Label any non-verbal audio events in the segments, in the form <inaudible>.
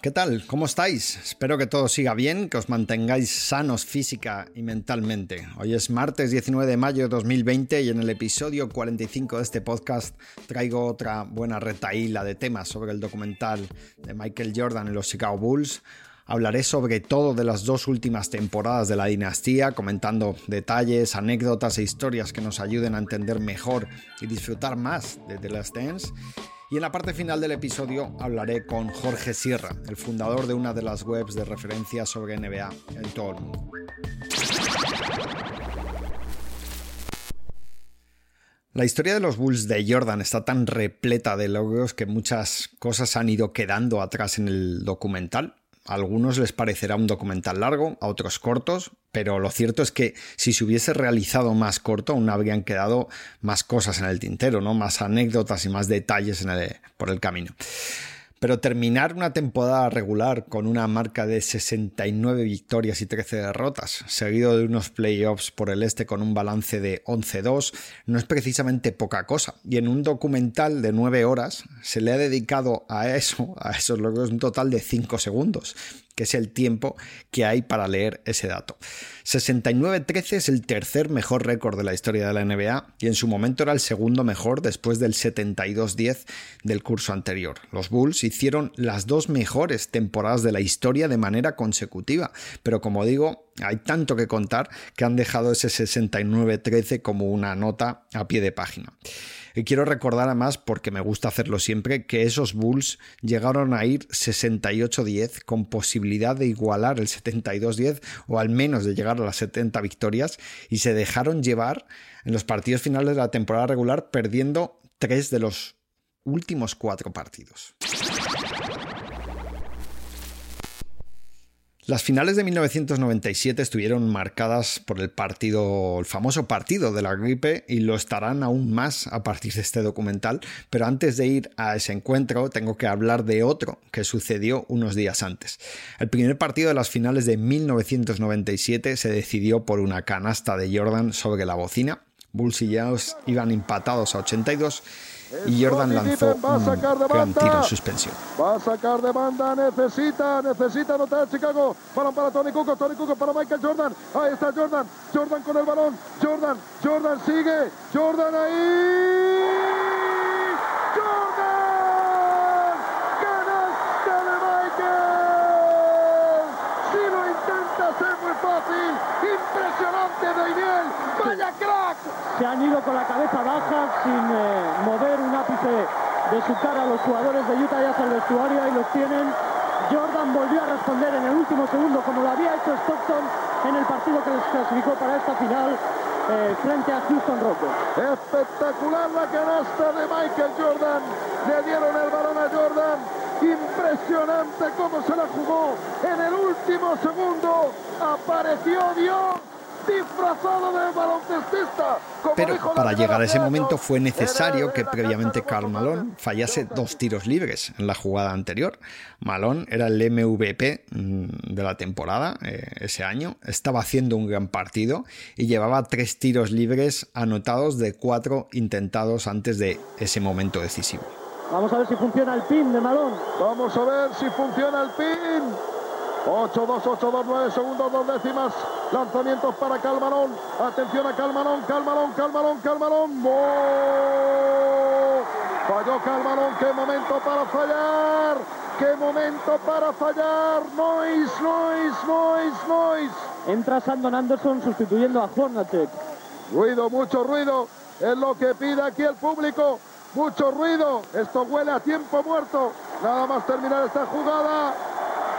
¿qué tal? ¿Cómo estáis? Espero que todo siga bien, que os mantengáis sanos física y mentalmente. Hoy es martes 19 de mayo de 2020 y en el episodio 45 de este podcast traigo otra buena retaíla de temas sobre el documental de Michael Jordan en los Chicago Bulls. Hablaré sobre todo de las dos últimas temporadas de la dinastía, comentando detalles, anécdotas e historias que nos ayuden a entender mejor y disfrutar más de The Last Dance. Y en la parte final del episodio hablaré con Jorge Sierra, el fundador de una de las webs de referencia sobre NBA en todo el mundo. La historia de los Bulls de Jordan está tan repleta de logros que muchas cosas han ido quedando atrás en el documental a algunos les parecerá un documental largo, a otros cortos, pero lo cierto es que si se hubiese realizado más corto, aún habrían quedado más cosas en el tintero, ¿no? Más anécdotas y más detalles por el camino. Pero terminar una temporada regular con una marca de 69 victorias y 13 derrotas, seguido de unos playoffs por el este con un balance de 11-2, no es precisamente poca cosa. Y en un documental de 9 horas se le ha dedicado a eso, a esos logros, un total de 5 segundos que es el tiempo que hay para leer ese dato. 69-13 es el tercer mejor récord de la historia de la NBA y en su momento era el segundo mejor después del 72-10 del curso anterior. Los Bulls hicieron las dos mejores temporadas de la historia de manera consecutiva, pero como digo, hay tanto que contar que han dejado ese 69-13 como una nota a pie de página. Y quiero recordar además, porque me gusta hacerlo siempre, que esos Bulls llegaron a ir 68-10 con posibilidad de igualar el 72-10 o al menos de llegar a las 70 victorias y se dejaron llevar en los partidos finales de la temporada regular perdiendo tres de los últimos cuatro partidos. Las finales de 1997 estuvieron marcadas por el partido, el famoso partido de la gripe, y lo estarán aún más a partir de este documental. Pero antes de ir a ese encuentro, tengo que hablar de otro que sucedió unos días antes. El primer partido de las finales de 1997 se decidió por una canasta de Jordan sobre la bocina. Bulls y Jazz iban empatados a 82 y Jordan lanzó un gran tiro en suspensión. Va a sacar de banda, necesita, necesita anotar Chicago. Balón para Tony Cuco, Tony Cuco para Michael Jordan. Ahí está Jordan, Jordan con el balón. Jordan, Jordan sigue, Jordan ahí. Jordan, canasta de Michael. Si lo intenta hacer muy fácil, Vaya crack. Se han ido con la cabeza baja sin eh, mover un ápice de su cara los jugadores de Utah Jazz al vestuario y los tienen. Jordan volvió a responder en el último segundo como lo había hecho Stockton en el partido que les clasificó para esta final eh, frente a Houston Rockets. Espectacular la canasta de Michael Jordan. Le dieron el balón a Jordan. Impresionante cómo se la jugó. En el último segundo apareció Dios disfrazado de baloncestista. Pero para llegar a ese momento fue necesario que previamente Carl Malone fallase dos tiros libres en la jugada anterior. Malone era el MVP mm, de la temporada eh, ese año, estaba haciendo un gran partido y llevaba tres tiros libres anotados de cuatro intentados antes de ese momento decisivo. Vamos a ver si funciona el pin de Malone. Vamos a ver si funciona el pin. 8-2, 8-2, 9 segundos, dos décimas. Lanzamientos para Calmarón. Atención a Calmarón, Calmarón, Calmarón, Calmarón. Falló Calmarón. Qué momento para fallar. Qué momento para fallar. Noise, noise, noise, noise. Entra Sandon Anderson sustituyendo a Hornacek. Ruido, mucho ruido. Es lo que pide aquí el público. Mucho ruido. Esto huele a tiempo muerto. Nada más terminar esta jugada.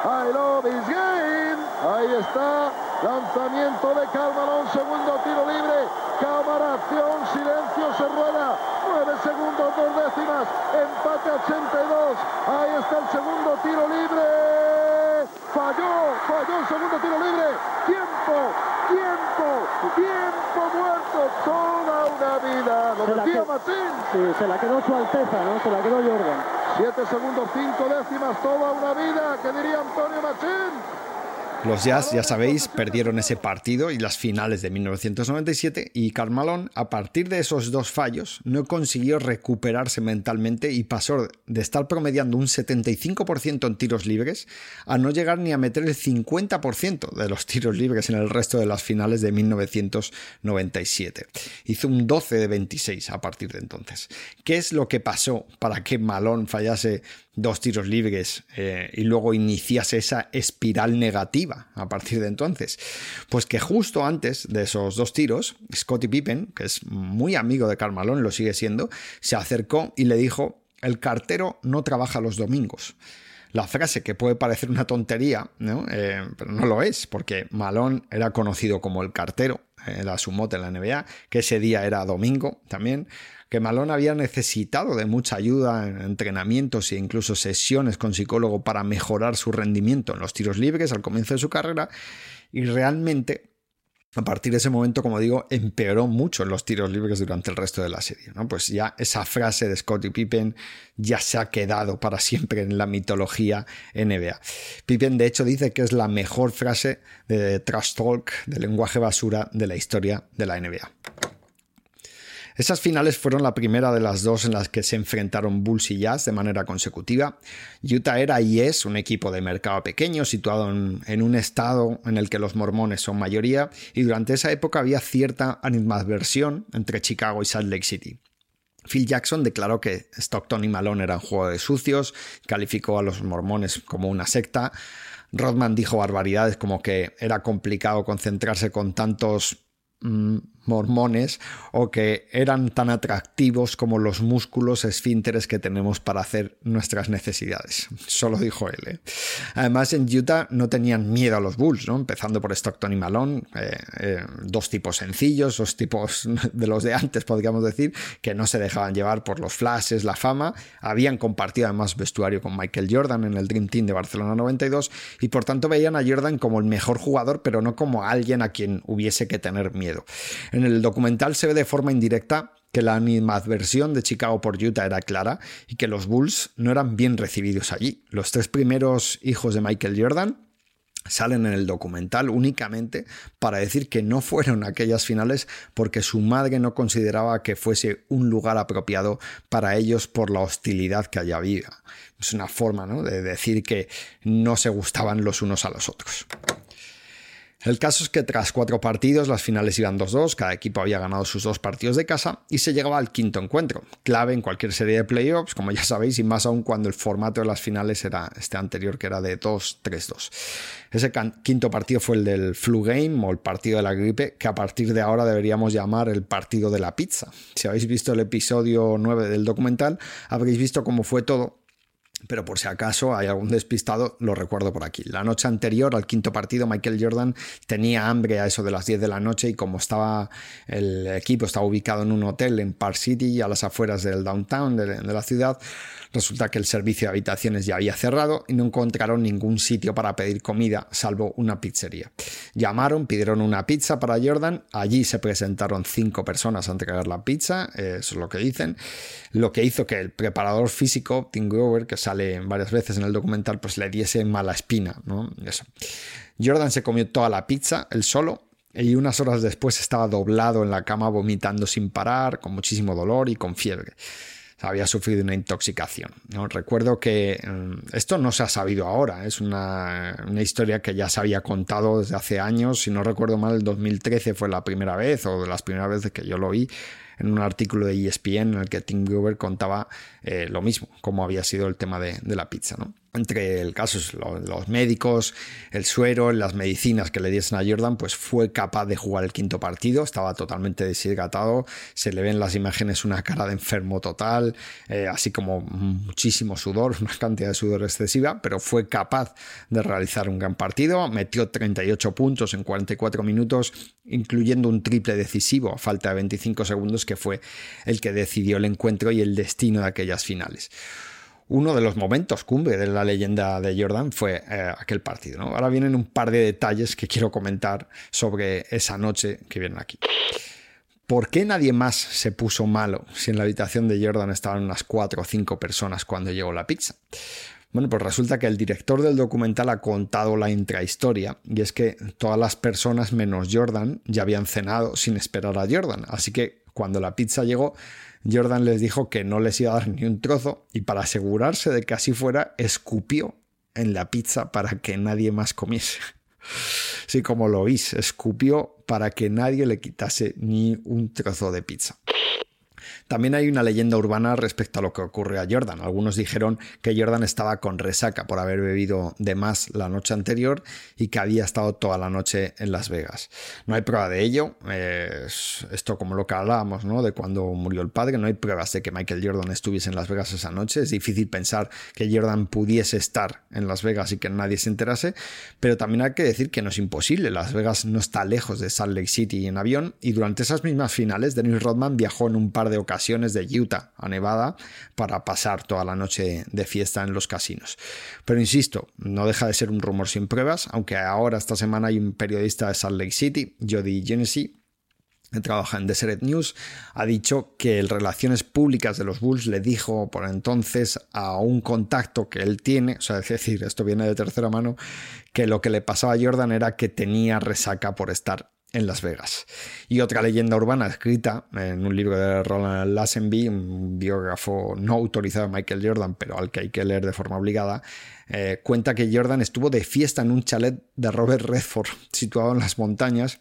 I love this game. Ahí está. Lanzamiento de Calmarón. Segundo tiro libre. Cámara, acción, silencio, se rueda. Nueve segundos, dos décimas. Empate 82. Ahí está el segundo tiro libre. Falló, falló el segundo tiro libre. Tiempo, tiempo, tiempo muerto. Toda una vida. Lo Se la decía Machín. Sí, se la quedó su Alteza, ¿no? Se la quedó Jordan. 7 segundos, 5 décimas, toda una vida, que diría Antonio Machín. Los Jazz, ya sabéis, perdieron ese partido y las finales de 1997 y Carmalón, a partir de esos dos fallos, no consiguió recuperarse mentalmente y pasó de estar promediando un 75% en tiros libres a no llegar ni a meter el 50% de los tiros libres en el resto de las finales de 1997. Hizo un 12 de 26 a partir de entonces. ¿Qué es lo que pasó para que Malón fallase dos tiros libres eh, y luego iniciase esa espiral negativa a partir de entonces? Pues que justo antes de esos dos tiros, Scottie Pippen, que es muy amigo de Carmalón, lo sigue siendo, se acercó y le dijo, el cartero no trabaja los domingos. La frase que puede parecer una tontería, eh, pero no lo es, porque Malón era conocido como el cartero, era su mote en la NBA, que ese día era domingo también, que Malone había necesitado de mucha ayuda en entrenamientos e incluso sesiones con psicólogo para mejorar su rendimiento en los tiros libres al comienzo de su carrera y realmente a partir de ese momento, como digo, empeoró mucho en los tiros libres durante el resto de la serie. ¿no? Pues ya esa frase de Scottie Pippen ya se ha quedado para siempre en la mitología NBA. Pippen, de hecho, dice que es la mejor frase de trash talk, de lenguaje basura de la historia de la NBA. Esas finales fueron la primera de las dos en las que se enfrentaron Bulls y Jazz de manera consecutiva. Utah era y es un equipo de mercado pequeño situado en, un estado en el que los mormones son mayoría y durante esa época había cierta animadversión entre Chicago y Salt Lake City. Phil Jackson declaró que Stockton y Malone eran juego de sucios, calificó a los mormones como una secta. Rodman dijo barbaridades como que era complicado concentrarse con tantos mm, mormones o que eran tan atractivos como los músculos esfínteres que tenemos para hacer nuestras necesidades. Solo dijo él. ¿eh? Además, en Utah no tenían miedo a los Bulls, ¿no? empezando por Stockton y Malone, eh, eh, dos tipos sencillos, dos tipos <laughs> de los de antes, podríamos decir, que no se dejaban llevar por los flashes, la fama. Habían compartido además vestuario con Michael Jordan en el Dream Team de Barcelona 92 y por tanto veían a Jordan como el mejor jugador, pero no como alguien a quien hubiese que tener miedo. En el documental se ve de forma indirecta que la animadversión de Chicago por Utah era clara y que los Bulls no eran bien recibidos allí. Los tres primeros hijos de Michael Jordan salen en el documental únicamente para decir que no fueron aquellas finales porque su madre no consideraba que fuese un lugar apropiado para ellos por la hostilidad que allá había. Es una forma de decir que no se gustaban los unos a los otros. El caso es que tras cuatro partidos las finales iban 2-2, cada equipo había ganado sus dos partidos de casa y se llegaba al quinto encuentro, clave en cualquier serie de playoffs, como ya sabéis, y más aún cuando el formato de las finales era este anterior que era de 2-3-2. Ese quinto partido fue el del flu game o el partido de la gripe, que a partir de ahora deberíamos llamar el partido de la pizza. Si habéis visto el episodio 9 del documental, habréis visto cómo fue todo pero por si acaso hay algún despistado, lo recuerdo por aquí. La noche anterior al quinto partido, Michael Jordan tenía hambre a eso de las 10 de la noche y como estaba el equipo estaba ubicado en un hotel en Park City, a las afueras del downtown de, de la ciudad, Resulta que el servicio de habitaciones ya había cerrado y no encontraron ningún sitio para pedir comida salvo una pizzería. Llamaron, pidieron una pizza para Jordan, allí se presentaron cinco personas a entregar la pizza, eso es lo que dicen, lo que hizo que el preparador físico, Tim Grover, que sale varias veces en el documental, pues le diese mala espina. Jordan se comió toda la pizza, él solo, y unas horas después estaba doblado en la cama vomitando sin parar, con muchísimo dolor y con fiebre había sufrido una intoxicación. ¿no? Recuerdo que mm, esto no se ha sabido ahora, es una, historia que ya se había contado desde hace años, si no recuerdo mal, el 2013 fue la primera vez o de las primeras veces que yo lo vi en un artículo de ESPN en el que Tim Grover contaba eh, lo mismo, cómo había sido el tema de, la pizza. ¿no? entre el caso los médicos, el suero, las medicinas que le diesen a Jordan, pues fue capaz de jugar el quinto partido, estaba totalmente deshidratado, se le ven las imágenes una cara de enfermo total, eh, así como muchísimo sudor, <laughs> una cantidad de sudor excesiva, pero fue capaz de realizar un gran partido, metió 38 puntos en 44 minutos, incluyendo un triple decisivo a falta de 25 segundos que fue el que decidió el encuentro y el destino de finales uno de los momentos cumbre de la leyenda de Jordan fue eh, aquel partido. Ahora vienen un par de detalles que quiero comentar sobre esa noche que vienen aquí. ¿Por qué nadie más se puso malo si en la habitación de Jordan estaban unas cuatro o cinco personas cuando llegó la pizza? Bueno, pues resulta que el director del documental ha contado la intrahistoria y es que todas las personas menos Jordan ya habían cenado sin esperar a Jordan. Así que cuando la pizza llegó, Jordan les dijo que no les iba a dar ni un trozo y para asegurarse de que así fuera, escupió en la pizza para que nadie más comiese. Sí, como lo oís, escupió para que nadie le quitase ni un trozo de pizza. También hay una leyenda urbana respecto a lo que ocurre a Jordan. Algunos dijeron que Jordan estaba con resaca por haber bebido de más la noche anterior y que había estado toda la noche en Las Vegas. No hay prueba de ello. esto como lo que hablábamos, ¿no? De cuando murió el padre. No hay pruebas de que Michael Jordan estuviese en Las Vegas esa noche. Es difícil pensar que Jordan pudiese estar en Las Vegas y que nadie se enterase. Pero también hay que decir que no es imposible. Las Vegas no está lejos de Salt Lake City en avión y durante esas mismas finales Dennis Rodman viajó en un par de ocasiones de Utah a Nevada para pasar toda la noche de fiesta en los casinos. Pero insisto, no deja de ser un rumor sin pruebas, aunque ahora esta semana hay un periodista de Salt Lake City, Jody Genesee, que trabaja en Deseret News, ha dicho que el Relaciones Públicas de los Bulls le dijo por entonces a un contacto que él tiene, o sea, es decir, esto viene de tercera mano, que lo que le pasaba a Jordan era que tenía resaca por estar en Las Vegas. Y otra leyenda urbana escrita en un libro de Roland Lassenby, un biógrafo no autorizado de Michael Jordan, pero al que hay que leer de forma obligada, eh, cuenta que Jordan estuvo de fiesta en un chalet de Robert Redford, <laughs> situado en las montañas,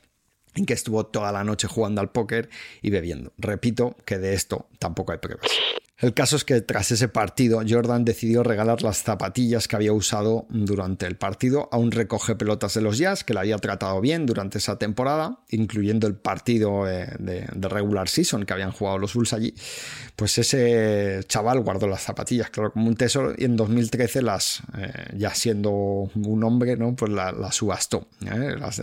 en que estuvo toda la noche jugando al póker y bebiendo. Repito que de esto tampoco hay pruebas. El caso es que tras ese partido, Jordan decidió regalar las zapatillas que había usado durante el partido a un recoge pelotas de los Jazz que le había tratado bien durante esa temporada, incluyendo el partido eh, de, regular season que habían jugado los Bulls allí. Pues ese chaval guardó las zapatillas, claro, como un tesoro, y en 2013 las, eh, ya siendo un hombre, ¿no? pues las subastó. ¿eh? Las,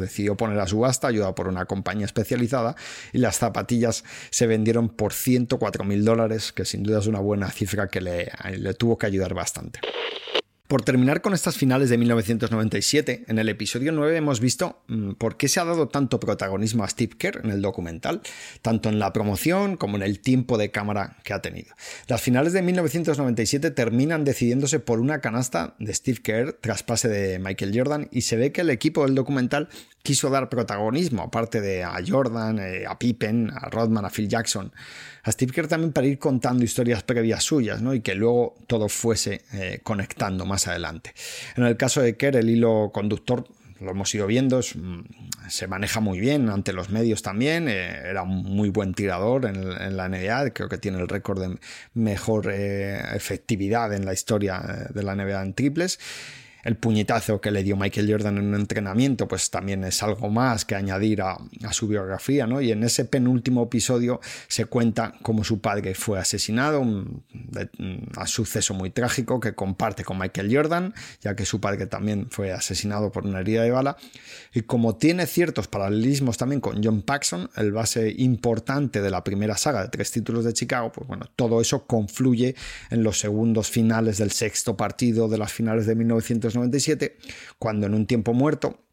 decidió poner a subasta, ayudado por una compañía especializada, y las zapatillas se vendieron por 104 mil dólares que sin duda es una buena cifra que le, tuvo que ayudar bastante. Por terminar con estas finales de 1997, en el episodio 9 hemos visto mm, por qué se ha dado tanto protagonismo a Steve Kerr en el documental, tanto en la promoción como en el tiempo de cámara que ha tenido. Las finales de 1997 terminan decidiéndose por una canasta de Steve Kerr tras pase de Michael Jordan y se ve que el equipo del documental quiso dar protagonismo, aparte de a Jordan, eh, a Pippen, a Rodman, a Phil Jackson, a Steve Kerr también para ir contando historias previas suyas, ¿no? Y que luego todo fuese eh, conectando más adelante. En el caso de Kerr, el hilo conductor lo hemos ido viendo, mm, se maneja muy bien ante los medios también, eh, era un muy buen tirador en, la NBA, creo que tiene el récord de mejor efectividad en la historia de la NBA en triples el puñetazo que le dio Michael Jordan en un entrenamiento, pues también es algo más que añadir a, su biografía, ¿no? Y en ese penúltimo episodio se cuenta cómo su padre fue asesinado, un, suceso muy trágico que comparte con Michael Jordan, ya que su padre también fue asesinado por una herida de bala, y como tiene ciertos paralelismos también con John Paxson, el base importante de la primera saga de tres títulos de Chicago, pues bueno, todo eso confluye en los segundos finales del sexto partido de las finales de 1900 97 cuando en un tiempo muerto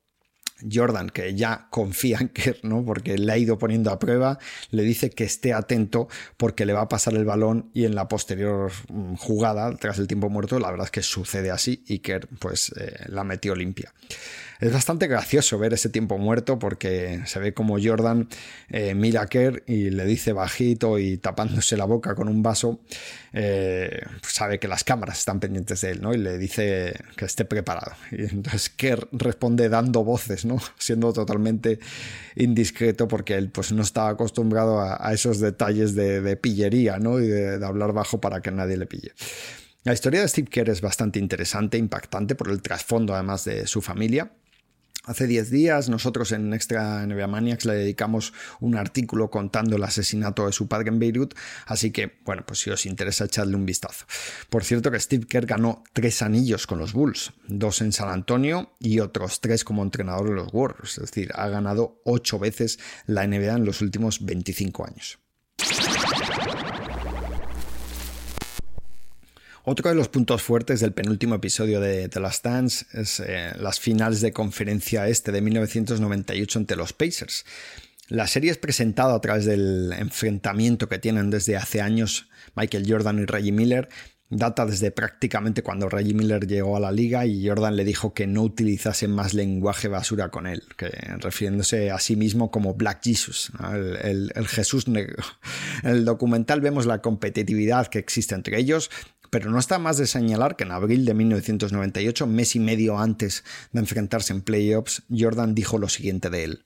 Jordan, que ya confía en Kerr, ¿no? porque le ha ido poniendo a prueba, le dice que esté atento porque le va a pasar el balón y en la posterior mm, jugada, tras el tiempo muerto, la verdad es que sucede así y Kerr pues eh, la metió limpia. Es bastante gracioso ver ese tiempo muerto porque se ve como Jordan eh, mira a Kerr y le dice bajito y tapándose la boca con un vaso, eh, sabe que las cámaras están pendientes de él, ¿no? Y le dice que esté preparado. <laughs> Y entonces Kerr responde dando voces, ¿no? <laughs> Siendo totalmente indiscreto porque él pues no estaba acostumbrado a, esos detalles de, pillería, ¿no? Y de, de hablar bajo para que nadie le pille. La historia de Steve Kerr es bastante interesante, impactante por el trasfondo además de su familia. Hace 10 días nosotros en Extra NBA Maniacs le dedicamos un artículo contando el asesinato de su padre en Beirut, así que bueno, pues si os interesa echarle un vistazo. Por cierto que Steve Kerr ganó tres anillos con los Bulls, dos en San Antonio y otros tres como entrenador de los Warriors, es decir, ha ganado ocho veces la NBA en los últimos 25 años. Otro de los puntos fuertes del penúltimo episodio de The Last Dance es eh, las finales de conferencia este de 1998 ante los Pacers. La serie es presentada a través del enfrentamiento que tienen desde hace años Michael Jordan y Reggie Miller data desde prácticamente cuando Reggie Miller llegó a la liga y Jordan le dijo que no utilizase más lenguaje basura con él, que refiriéndose a sí mismo como Black Jesus, el, el Jesús negro. En el documental vemos la competitividad que existe entre ellos, pero no está más de señalar que en abril de 1998, mes y medio antes de enfrentarse en playoffs, Jordan dijo lo siguiente de él.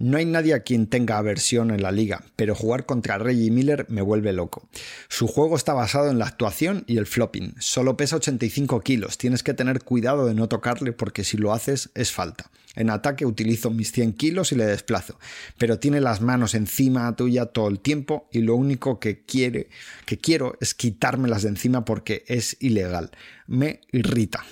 No hay nadie a quien tenga aversión en la liga, pero jugar contra Reggie Miller me vuelve loco. Su juego está basado en la actuación y el flopping. Solo pesa 85 kilos, tienes que tener cuidado de no tocarle porque si lo haces es falta. En ataque utilizo mis 100 kilos y le desplazo, pero tiene las manos encima tuya todo el tiempo y lo único que quiere, que quiero es quitármelas de encima porque es ilegal. Me irrita.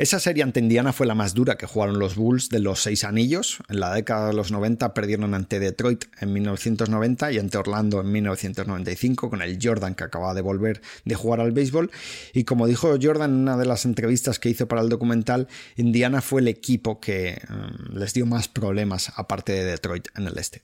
Esa serie ante Indiana fue la más dura que jugaron los Bulls de los seis anillos. En la década de los 90 perdieron ante Detroit en 1990 y ante Orlando en 1995 con el Jordan que acababa de volver de jugar al béisbol. Y como dijo Jordan en una de las entrevistas que hizo para el documental, Indiana fue el equipo que mm, les dio más problemas aparte de Detroit en el este.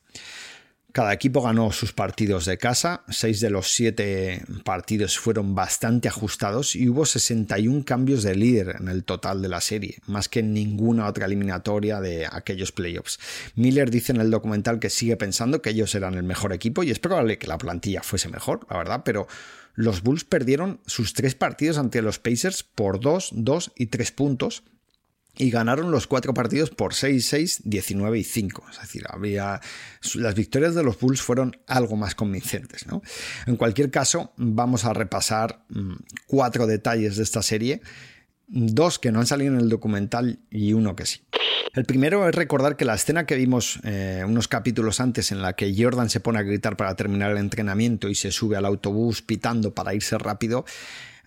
Cada equipo ganó sus partidos de casa, seis de los siete partidos fueron bastante ajustados y hubo 61 cambios de líder en el total de la serie, más que en ninguna otra eliminatoria de aquellos playoffs. Miller dice en el documental que sigue pensando que ellos eran el mejor equipo y es probable que la plantilla fuese mejor, la verdad, pero los Bulls perdieron sus tres partidos ante los Pacers por 2, 2 y 3 puntos y ganaron los cuatro partidos por 6-6, 19 y 5. Es decir, había, las victorias de los Bulls fueron algo más convincentes. ¿no? En cualquier caso, vamos a repasar mm, cuatro detalles de esta serie, dos que no han salido en el documental y uno que sí. El primero es recordar que la escena que vimos eh, unos capítulos antes en la que Jordan se pone a gritar para terminar el entrenamiento y se sube al autobús pitando para irse rápido,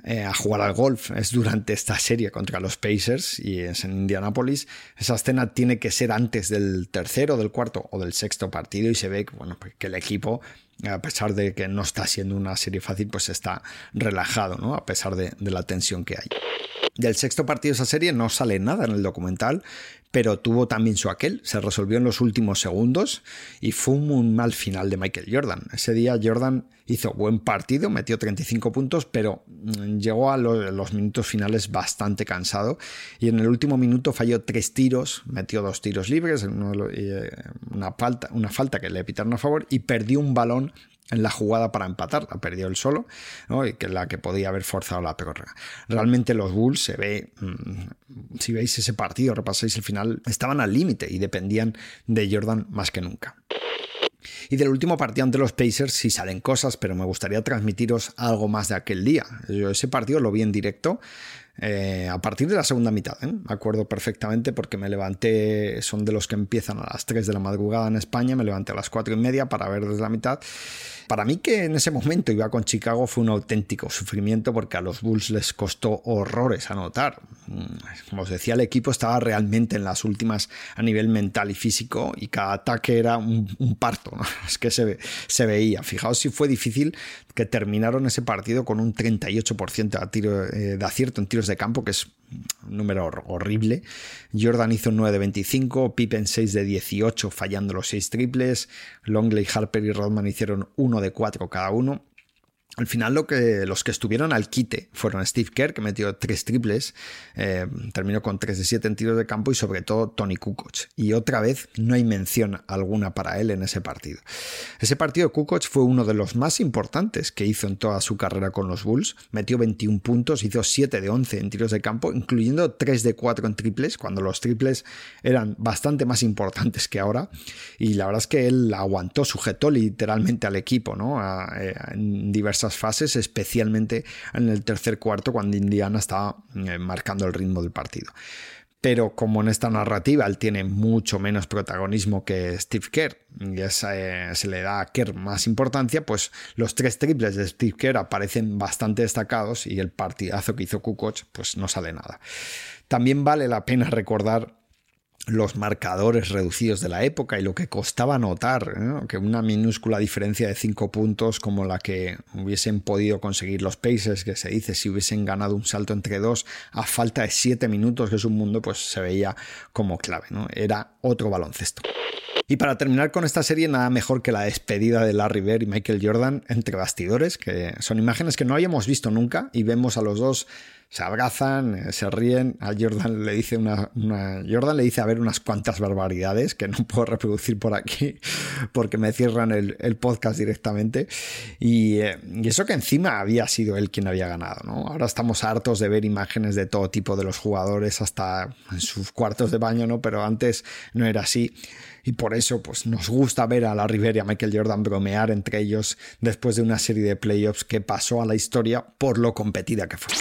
eh, a jugar al golf. Es durante esta serie contra los Pacers y es en Indianapolis. Esa escena tiene que ser antes del tercero, del cuarto o del sexto partido y se ve bueno, pues que el equipo a pesar de que no está siendo una serie fácil, pues está relajado, ¿no? A pesar de, la tensión que hay. Del sexto partido de esa serie no sale nada en el documental, pero tuvo también su aquel, se resolvió en los últimos segundos y fue un mal final de Michael Jordan. Ese día Jordan hizo buen partido, metió 35 puntos, pero mm, llegó a los minutos finales bastante cansado y en el último minuto falló tres tiros, metió dos tiros libres, eh, una falta, una falta que le pitaron a favor y perdió un balón en la jugada para empatar, la perdió él solo, y que la que podía haber forzado la prórroga. Realmente los Bulls se ve, mm, si veis ese partido, repasáis el final, estaban al límite y dependían de Jordan más que nunca. Y del último partido ante los Pacers sí salen cosas, pero me gustaría transmitiros algo más de aquel día. Yo ese partido lo vi en directo, eh, a partir de la segunda mitad, ¿eh? me acuerdo perfectamente porque me levanté, son de los que empiezan a las 3 de la madrugada en España, me levanté a las 4 y media para ver desde la mitad para mí que en ese momento iba con Chicago fue un auténtico sufrimiento porque a los Bulls les costó horrores anotar. Mm, como os decía, el equipo estaba realmente en las últimas a nivel mental y físico y cada ataque era un, parto. <laughs> Es que se, se veía. Fijaos si fue difícil que terminaron ese partido con un 38% de, tiro, eh, de acierto en tiros de campo, que es un número horrible. Jordan hizo 9 de 25, Pippen 6 de 18 fallando los 6 triples, Longley, Harper y Rodman hicieron 1 de 4 cada uno. Al final lo que, los que estuvieron al quite fueron Steve Kerr, que metió tres triples, eh, terminó con 3 de 7 en tiros de campo y sobre todo Tony Kukoc. Y otra vez no hay mención alguna para él en ese partido. Ese partido Kukoc fue uno de los más importantes que hizo en toda su carrera con los Bulls. Metió 21 puntos, hizo 7 de 11 en tiros de campo, incluyendo 3 de 4 en triples, cuando los triples eran bastante más importantes que ahora. Y la verdad es que él aguantó, sujetó literalmente al equipo ¿no? Eh, en diversas fases, especialmente en el tercer cuarto cuando Indiana estaba eh, marcando el ritmo del partido. Pero como en esta narrativa él tiene mucho menos protagonismo que Steve Kerr y eh, se le da a Kerr más importancia, pues los tres triples de Steve Kerr aparecen bastante destacados y el partidazo que hizo Kukoc pues no sale nada. También vale la pena recordar los marcadores reducidos de la época y lo que costaba notar que una minúscula diferencia de 5 puntos como la que hubiesen podido conseguir los Pacers, que se dice si hubiesen ganado un salto entre dos a falta de 7 minutos, que es un mundo, pues se veía como clave, ¿no? Era otro baloncesto. Y para terminar con esta serie, nada mejor que la despedida de Larry Bird y Michael Jordan entre bastidores, que son imágenes que no habíamos visto nunca y vemos a los dos se abrazan, eh, se ríen. A Jordan le dice una, Jordan le dice a ver unas cuantas barbaridades que no puedo reproducir por aquí porque me cierran el, podcast directamente. Y, eh, y, eso que encima había sido él quien había ganado. ¿no? Ahora estamos hartos de ver imágenes de todo tipo de los jugadores hasta en sus cuartos de baño, ¿no? Pero antes no era así y por eso pues, nos gusta ver a la River y a Michael Jordan bromear entre ellos después de una serie de playoffs que pasó a la historia por lo competida que fue.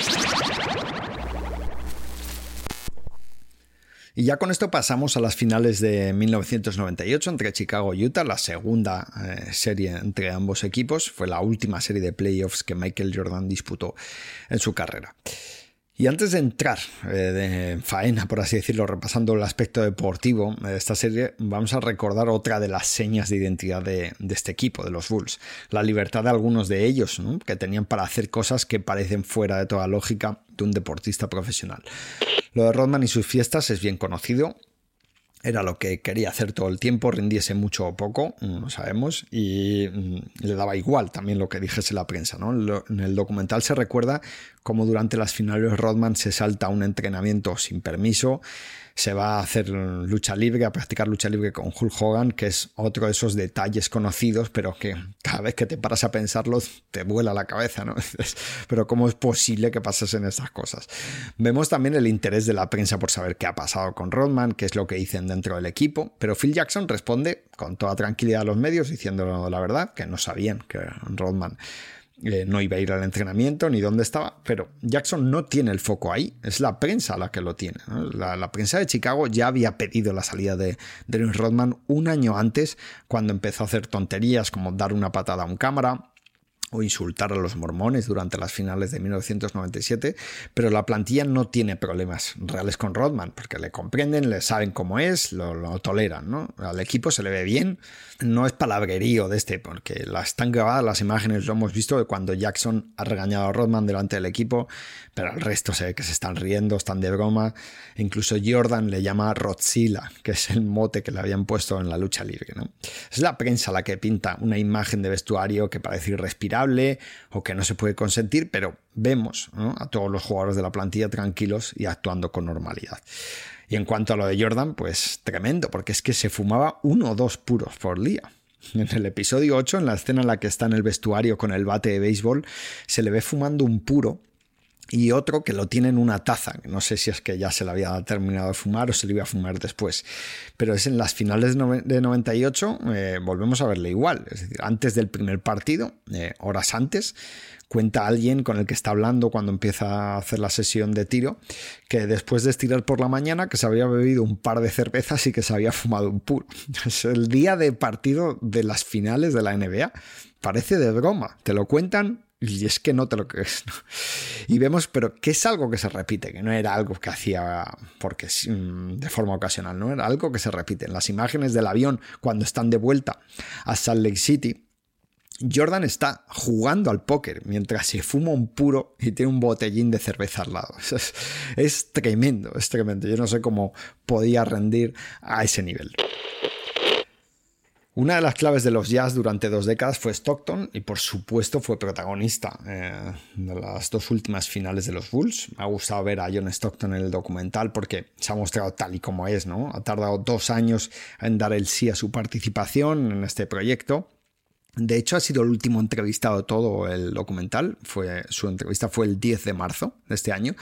Y ya con esto pasamos a las finales de 1998 entre Chicago y Utah, la segunda eh, serie entre ambos equipos. Fue la última serie de playoffs que Michael Jordan disputó en su carrera. Y antes de entrar eh, de faena, por así decirlo, repasando el aspecto deportivo de esta serie, vamos a recordar otra de las señas de identidad de, este equipo, de los Bulls. La libertad de algunos de ellos, que tenían para hacer cosas que parecen fuera de toda lógica de un deportista profesional. Lo de Rodman y sus fiestas es bien conocido, era lo que quería hacer todo el tiempo, rindiese mucho o poco, no sabemos, y mm, le daba igual también lo que dijese la prensa. ¿no? En el documental se recuerda cómo durante las finales Rodman se salta un entrenamiento sin permiso, se va a hacer lucha libre, a practicar lucha libre con Hulk Hogan, que es otro de esos detalles conocidos, pero que cada vez que te paras a pensarlo te vuela la cabeza, ¿no? <laughs> Pero ¿cómo es posible que pasen estas cosas? Vemos también el interés de la prensa por saber qué ha pasado con Rodman, qué es lo que dicen dentro del equipo, pero Phil Jackson responde con toda tranquilidad a los medios diciendo la verdad, que no sabían que Rodman eh, no iba a ir al entrenamiento ni dónde estaba, pero Jackson no tiene el foco ahí, es la prensa la que lo tiene. La, prensa de Chicago ya había pedido la salida de Dennis Rodman un año antes, cuando empezó a hacer tonterías como dar una patada a un cámara, o insultar a los mormones durante las finales de 1997, pero la plantilla no tiene problemas reales con Rodman, porque le comprenden, le saben cómo es, lo, toleran, ¿no? Al equipo se le ve bien, no es palabrerío de este, porque las están grabadas las imágenes, lo hemos visto de cuando Jackson ha regañado a Rodman delante del equipo, pero al resto se ve que se están riendo, están de broma, incluso Jordan le llama Rodzilla, que es el mote que le habían puesto en la lucha libre, ¿no? Es la prensa la que pinta una imagen de vestuario que parece o que no se puede consentir, pero vemos a todos los jugadores de la plantilla tranquilos y actuando con normalidad. Y en cuanto a lo de Jordan, pues tremendo, porque es que se fumaba uno o dos puros por día. En el episodio 8, en la escena en la que está en el vestuario con el bate de béisbol, se le ve fumando un puro y otro que lo tiene en una taza. No sé si es que ya se le había terminado de fumar o se le iba a fumar después. Pero es en las finales de 98, eh, volvemos a verle igual. Es decir, antes del primer partido, eh, horas antes, cuenta alguien con el que está hablando cuando empieza a hacer la sesión de tiro, que después de estirar por la mañana, que se había bebido un par de cervezas y que se había fumado un puro. <laughs> Es el día de partido de las finales de la NBA. Parece de broma. Te lo cuentan y es que no te lo crees. Y vemos, pero que es algo que se repite, que no era algo que hacía porque mm, de forma ocasional, no era algo que se repite. En las imágenes del avión, cuando están de vuelta a Salt Lake City, Jordan está jugando al póker mientras se fuma un puro y tiene un botellín de cerveza al lado. <laughs> Es, es tremendo, es tremendo. Yo no sé cómo podía rendir a ese nivel. Una de las claves de los jazz durante dos décadas fue Stockton y por supuesto fue protagonista eh, de las dos últimas finales de los Bulls. Me ha gustado ver a John Stockton en el documental porque se ha mostrado tal y como es, ¿no? Ha tardado dos años en dar el sí a su participación en este proyecto. De hecho, ha sido el último entrevistado todo el documental. Fue, su entrevista fue el 10 de marzo de este año.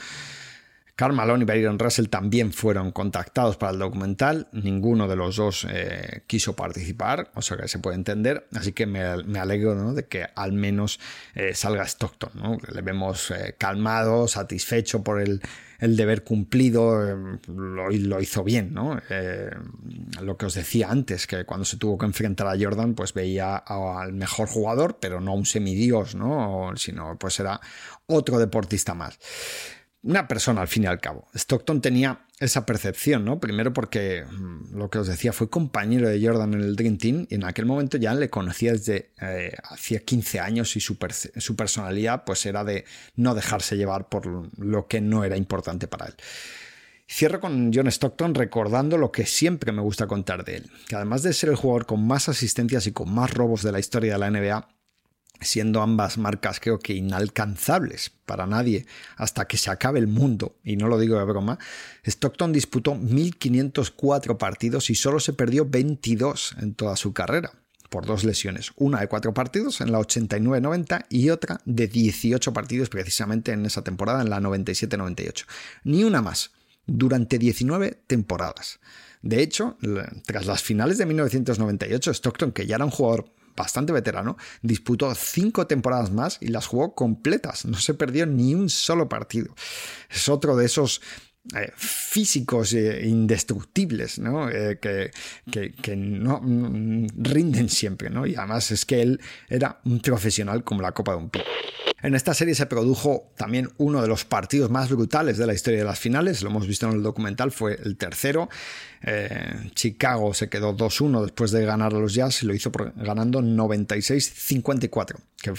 Carl Malone y Byron Russell también fueron contactados para el documental. Ninguno de los dos eh, quiso participar, o sea que se puede entender. Así que me, alegro de que al menos eh, salga Stockton. Le vemos eh, calmado, satisfecho por el, deber cumplido, lo, hizo bien, lo que os decía antes, que cuando se tuvo que enfrentar a Jordan, pues veía al mejor jugador, pero no un semidios, ¿no? Sino pues era otro deportista más una persona al fin y al cabo. Stockton tenía esa percepción, ¿no? Primero porque mm, lo que os decía fue compañero de Jordan en el Dream Team y en aquel momento ya le conocía desde eh, hacía 15 años y su, su, personalidad pues era de no dejarse llevar por lo que no era importante para él. Cierro con John Stockton recordando lo que siempre me gusta contar de él, que además de ser el jugador con más asistencias y con más robos de la historia de la NBA, siendo ambas marcas creo que inalcanzables para nadie hasta que se acabe el mundo, y no lo digo de broma, Stockton disputó 1504 partidos y solo se perdió 22 en toda su carrera por dos lesiones, una de cuatro partidos en la 89-90 y otra de 18 partidos precisamente en esa temporada, en la 97-98. Ni una más, durante 19 temporadas. De hecho, tras las finales de 1998, Stockton, que ya era un jugador bastante veterano, disputó cinco temporadas más y las jugó completas. No se perdió ni un solo partido. Es otro de esos eh, físicos e indestructibles, ¿no? Eh, que, que, no mm, rinden siempre, ¿no? Y además es que él era un profesional como la copa de un pico. En esta serie se produjo también uno de los partidos más brutales de la historia de las finales, lo hemos visto en el documental, fue el tercero. Eh, Chicago se quedó 2-1 después de ganar a los Jazz y lo hizo ganando 96-54, que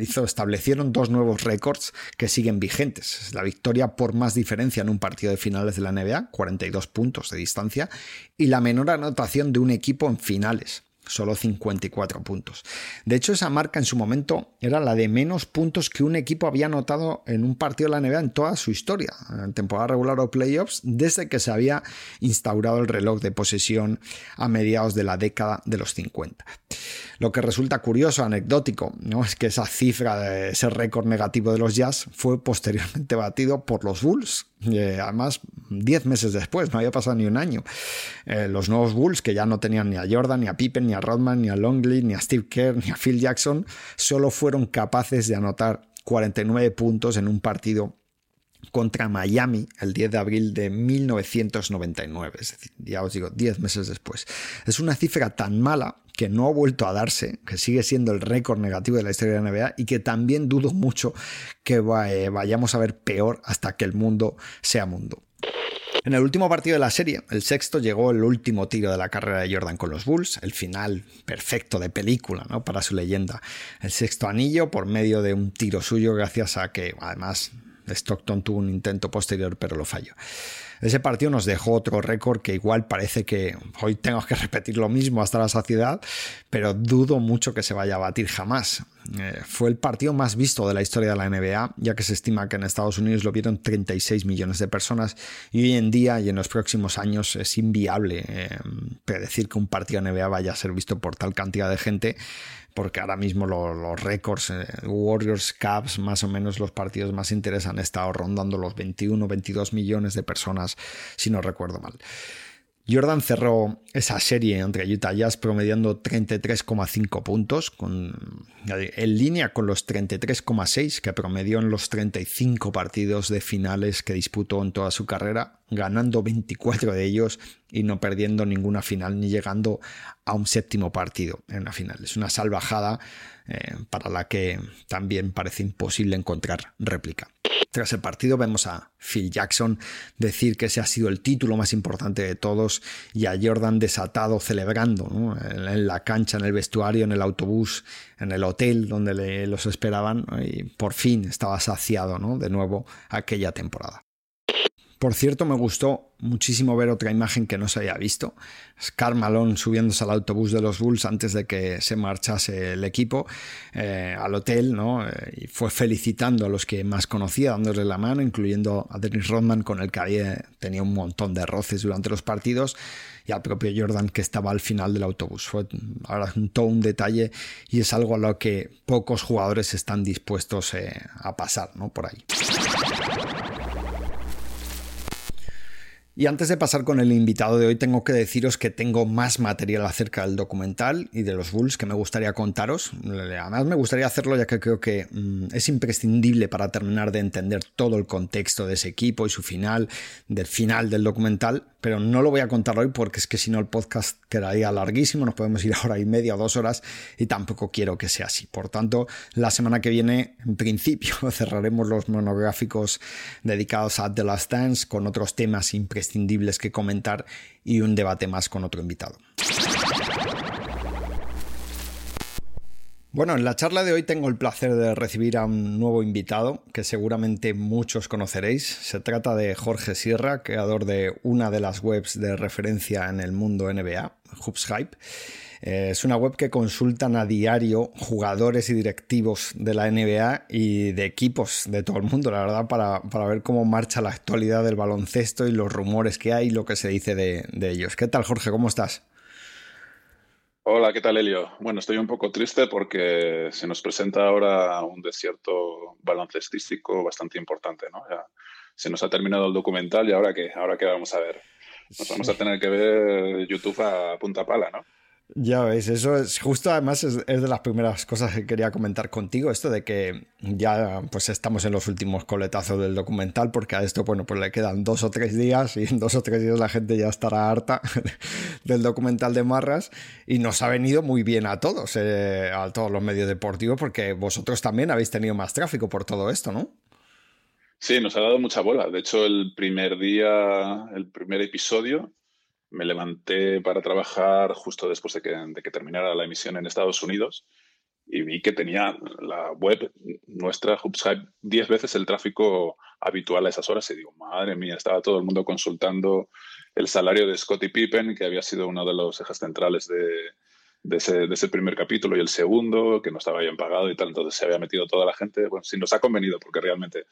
hizo, establecieron dos nuevos récords que siguen vigentes. La victoria por más diferencia en un partido de finales de la NBA, 42 puntos de distancia, y la menor anotación de un equipo en finales solo 54 puntos. De hecho, esa marca en su momento era la de menos puntos que un equipo había anotado en un partido de la NBA en toda su historia, en temporada regular o playoffs, desde que se había instaurado el reloj de posesión a mediados de la década de los 50. Lo que resulta curioso, anecdótico, ¿no? es que esa cifra ese récord negativo de los Jazz fue posteriormente batido por los Bulls, eh, además 10 meses después, no había pasado ni un año. Eh, los nuevos Bulls, que ya no tenían ni a Jordan, ni a Pippen, ni a Rodman, ni a Longley, ni a Steve Kerr, ni a Phil Jackson, solo fueron capaces de anotar 49 puntos en un partido contra Miami el 10 de abril de 1999, es decir, ya os digo, 10 meses después. Es una cifra tan mala que no ha vuelto a darse, que sigue siendo el récord negativo de la historia de la NBA y que también dudo mucho que eh, vayamos a ver peor hasta que el mundo sea mundo. En el último partido de la serie, el sexto, llegó el último tiro de la carrera de Jordan con los Bulls, el final perfecto de película ¿no? para su leyenda. El sexto anillo por medio de un tiro suyo gracias a que además Stockton tuvo un intento posterior pero lo falló. Ese partido nos dejó otro récord que igual parece que hoy tengo que <laughs> repetir lo mismo hasta la saciedad, pero dudo mucho que se vaya a batir jamás. Eh, fue el partido más visto de la historia de la NBA, ya que se estima que en Estados Unidos lo vieron 36 millones de personas y hoy en día y en los próximos años es inviable eh, predecir que un partido de NBA vaya a ser visto por tal cantidad de gente porque ahora mismo los, récords, eh, Warriors, Cavs, más o menos los partidos más interesantes han estado rondando los 21, 22 millones de personas, si no recuerdo mal. Jordan cerró esa serie entre Utah Jazz promediando 33,5 puntos, con, en línea con los 33,6 que promedió en los 35 partidos de finales que disputó en toda su carrera, ganando 24 de ellos y no perdiendo ninguna final ni llegando a un séptimo partido en la final. Es una salvajada eh, para la que también parece imposible encontrar réplica. Tras el partido vemos a Phil Jackson decir que ese ha sido el título más importante de todos y a Jordan desatado celebrando en la cancha, en el vestuario, en el autobús, en el hotel donde los esperaban y por fin estaba saciado de nuevo aquella temporada. Por cierto, me gustó muchísimo ver otra imagen que no se había visto. Es Malone subiéndose al autobús de los Bulls antes de que se marchase el equipo eh, al hotel, ¿no? Eh, y fue felicitando a los que más conocía, dándole la mano, incluyendo a Dennis Rodman, con el que había, tenía un montón de roces durante los partidos, y al propio Jordan que estaba al final del autobús. Fue ahora todo un detalle y es algo a lo que pocos jugadores están dispuestos eh, a pasar, ¿no? Por ahí. Y antes de pasar con el invitado de hoy, tengo que deciros que tengo más material acerca del documental y de los Bulls que me gustaría contaros. Además, me gustaría hacerlo ya que creo que mm, es imprescindible para terminar de entender todo el contexto de ese equipo y su final, del final del documental pero no lo voy a contar hoy porque es que si no el podcast quedaría larguísimo, nos podemos ir a hora y media o dos horas y tampoco quiero que sea así. Por tanto, la semana que viene, en principio, <laughs> cerraremos los monográficos dedicados a The Last Dance con otros temas imprescindibles que comentar y un debate más con otro invitado. Bueno, en la charla de hoy tengo el placer de recibir a un nuevo invitado que seguramente muchos conoceréis. Se trata de Jorge Sierra, creador de una de las webs de referencia en el mundo NBA, Hoops. Eh, es una web que consultan a diario jugadores y directivos de la NBA y de equipos de todo el mundo, la verdad, para, ver cómo marcha la actualidad del baloncesto y los rumores que hay y lo que se dice de, de ellos. ¿Qué tal, Jorge? ¿Cómo estás? Hola, ¿qué tal, Elio? Bueno, estoy un poco triste porque se nos presenta ahora un desierto baloncestístico bastante importante, ¿no? Ya se nos ha terminado el documental y ahora qué, ahora qué vamos a ver. Nos vamos a tener que ver YouTube a punta pala, ¿no? Ya veis, eso es justo además es, de las primeras cosas que quería comentar contigo, esto de que ya pues estamos en los últimos coletazos del documental, porque a esto bueno pues le quedan dos o tres días y en dos o tres días la gente ya estará harta <laughs> del documental de Marras y nos ha venido muy bien a todos, eh, a todos los medios deportivos, porque vosotros también habéis tenido más tráfico por todo esto, ¿no? Sí, nos ha dado mucha bola. De hecho, el primer día, el primer episodio, me levanté para trabajar justo después de que, terminara la emisión en Estados Unidos y vi que tenía la web nuestra, HubSkype, 10 veces el tráfico habitual a esas horas. Y digo, madre mía, estaba todo el mundo consultando el salario de Scottie Pippen, que había sido uno de los ejes centrales de, ese, de, ese, primer capítulo, y el segundo, que no estaba bien pagado y tal. Entonces se había metido toda la gente. Bueno, sí nos ha convenido, porque realmente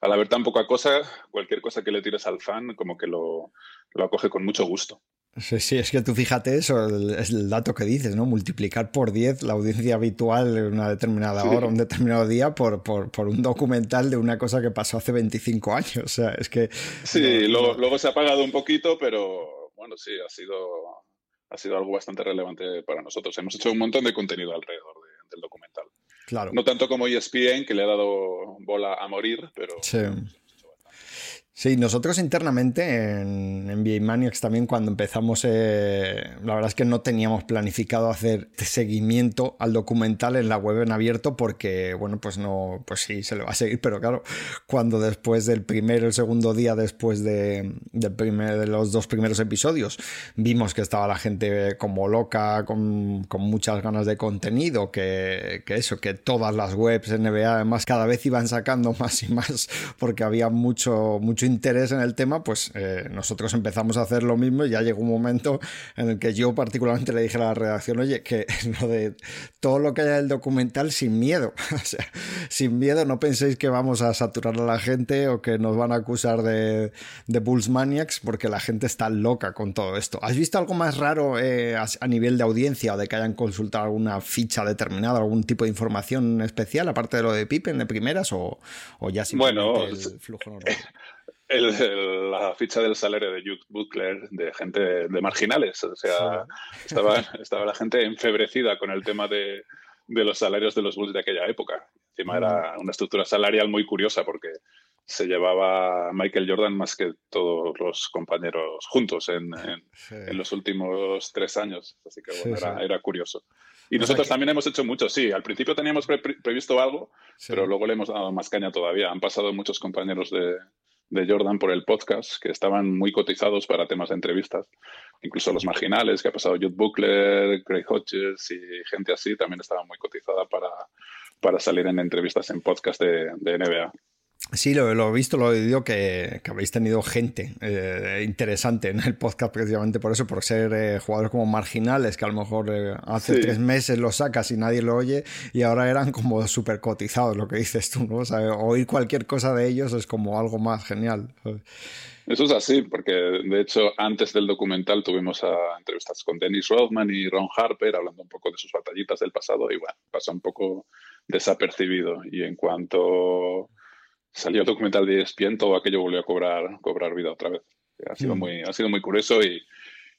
al haber tan poca cosa, cualquier cosa que le tires al fan, como que lo, lo acoge con mucho gusto. Sí, sí, es que tú fíjate eso, es el dato que dices, ¿no? Multiplicar por 10 la audiencia habitual en una determinada hora, un determinado día, por, por, por, un documental de una cosa que pasó hace 25 años. O sea, es que. Sí, luego, luego se ha apagado un poquito, pero bueno, sí, ha sido, ha sido algo bastante relevante para nosotros. Hemos hecho un montón de contenido alrededor del documental. Claro. No tanto como ESPN, que le ha dado bola a morir, pero. Sí. Sí, nosotros internamente en NBA Maniacs también cuando empezamos, eh, la verdad es que no teníamos planificado hacer seguimiento al documental en la web en abierto porque, bueno, pues no, pues sí, se le va a seguir, pero claro, cuando después del primer, el segundo día después de, primer, de los dos primeros episodios, vimos que estaba la gente como loca, con, con muchas ganas de contenido, que, que eso, que todas las webs NBA además cada vez iban sacando <laughs> más y más porque había mucho, mucho interés en el tema, pues eh, nosotros empezamos a hacer lo mismo y ya llegó un momento en el que yo particularmente le dije a la redacción, oye, que <laughs> lo de todo lo que haya el documental sin miedo, <laughs> o sea, sin miedo, no penséis que vamos a saturar a la gente o que nos van a acusar de, de Bulls Maniacs porque la gente está loca con todo esto. ¿Has visto algo más raro eh, a, nivel de audiencia o de que hayan consultado alguna ficha determinada, algún tipo de información especial, aparte de lo de Pippen de primeras o, o ya simplemente bueno, el flujo normal? <laughs> el, la ficha del salario de Jude Butler de gente de, marginales. O sea, estaba, estaba la gente enfebrecida con el tema de, de, los salarios de los Bulls de aquella época. Encima era una estructura salarial muy curiosa porque se llevaba Michael Jordan más que todos los compañeros juntos en, en, los últimos tres años. Así que bueno, era, era, curioso. Y nosotros también hemos hecho mucho, sí. Al principio teníamos previsto algo, pero luego le hemos dado más caña todavía. Han pasado muchos compañeros de, de Jordan por el podcast, que estaban muy cotizados para temas de entrevistas. Incluso los marginales, que ha pasado Jude Buckler, Craig Hodges y gente así, también estaban muy cotizada para, para salir en entrevistas en podcast de NBA. Sí, lo, he visto, lo he oído que, habéis tenido gente eh, interesante en el podcast precisamente por eso, por ser eh, jugadores como marginales, que a lo mejor eh, hace tres meses lo sacas y nadie lo oye, y ahora eran como súper cotizados, lo que dices tú, ¿no? oír cualquier cosa de ellos es como algo más genial. Eso es así, porque de hecho antes del documental tuvimos a entrevistas con Dennis Rodman y Ron Harper hablando un poco de sus batallitas del pasado y bueno, pasó un poco desapercibido. Y en cuanto salió el documental de ESPN, todo aquello volvió a cobrar, cobrar vida otra vez. Ha sido, mm. muy, ha sido muy curioso y,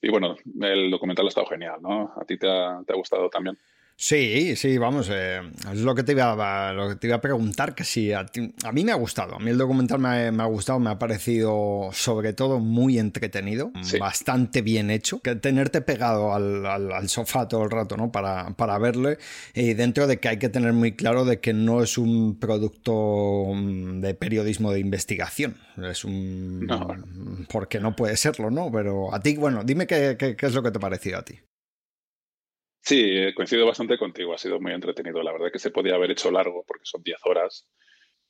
y, bueno, el documental ha estado genial, ¿no? ¿A ti te ha, te ha gustado también? Sí, sí, vamos, eh, es lo que, te iba a, lo que te iba a preguntar, que sí, a, mí me ha gustado, a mí el documental me ha, gustado, me ha parecido sobre todo muy entretenido, bastante bien hecho, que tenerte pegado al, sofá todo el rato, ¿no? Para, para verle, y dentro de que hay que tener muy claro de que no es un producto mm, de periodismo de investigación, es un... Porque no puede serlo, ¿no? Pero a ti, bueno, dime qué, qué, qué es lo que te ha parecido a ti. Sí, coincido bastante contigo, ha sido muy entretenido. La verdad que se podía haber hecho largo porque son 10 horas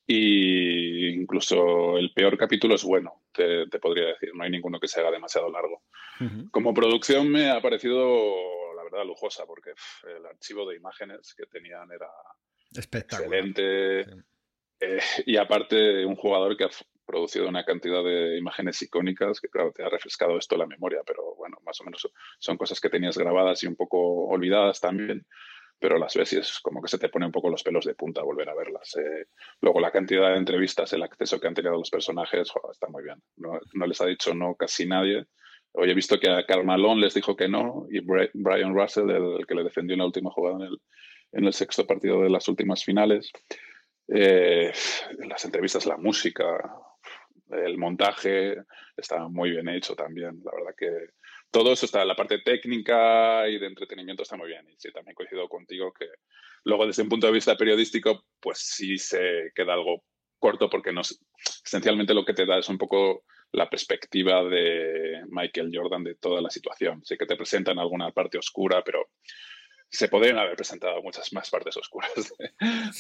y incluso el peor capítulo es bueno, te, podría decir, no hay ninguno que se haga demasiado largo. Como producción me ha parecido, la verdad, lujosa porque el archivo de imágenes que tenían era excelente. Eh, y aparte, un jugador que producido una cantidad de imágenes icónicas que, claro, te ha refrescado esto la memoria, pero bueno, más o menos son cosas que tenías grabadas y un poco olvidadas también, pero las ves y es como que se te pone un poco los pelos de punta volver a verlas. Eh. Luego, la cantidad de entrevistas, el acceso que han tenido los personajes, está muy bien. No, les ha dicho no casi nadie. Hoy he visto que a Karl Malone les dijo que no y Brian Russell, el, que le defendió en la última jugada en el, en el sexto partido de las últimas finales, eh, las entrevistas, la música, el montaje está muy bien hecho también. La verdad que todo eso está, la parte técnica y de entretenimiento está muy bien. Y sí, también coincido contigo que luego desde un punto de vista periodístico, pues sí se queda algo corto porque no, esencialmente lo que te da es un poco la perspectiva de Michael Jordan de toda la situación. Sí que te presentan alguna parte oscura, pero se podrían haber presentado muchas más partes oscuras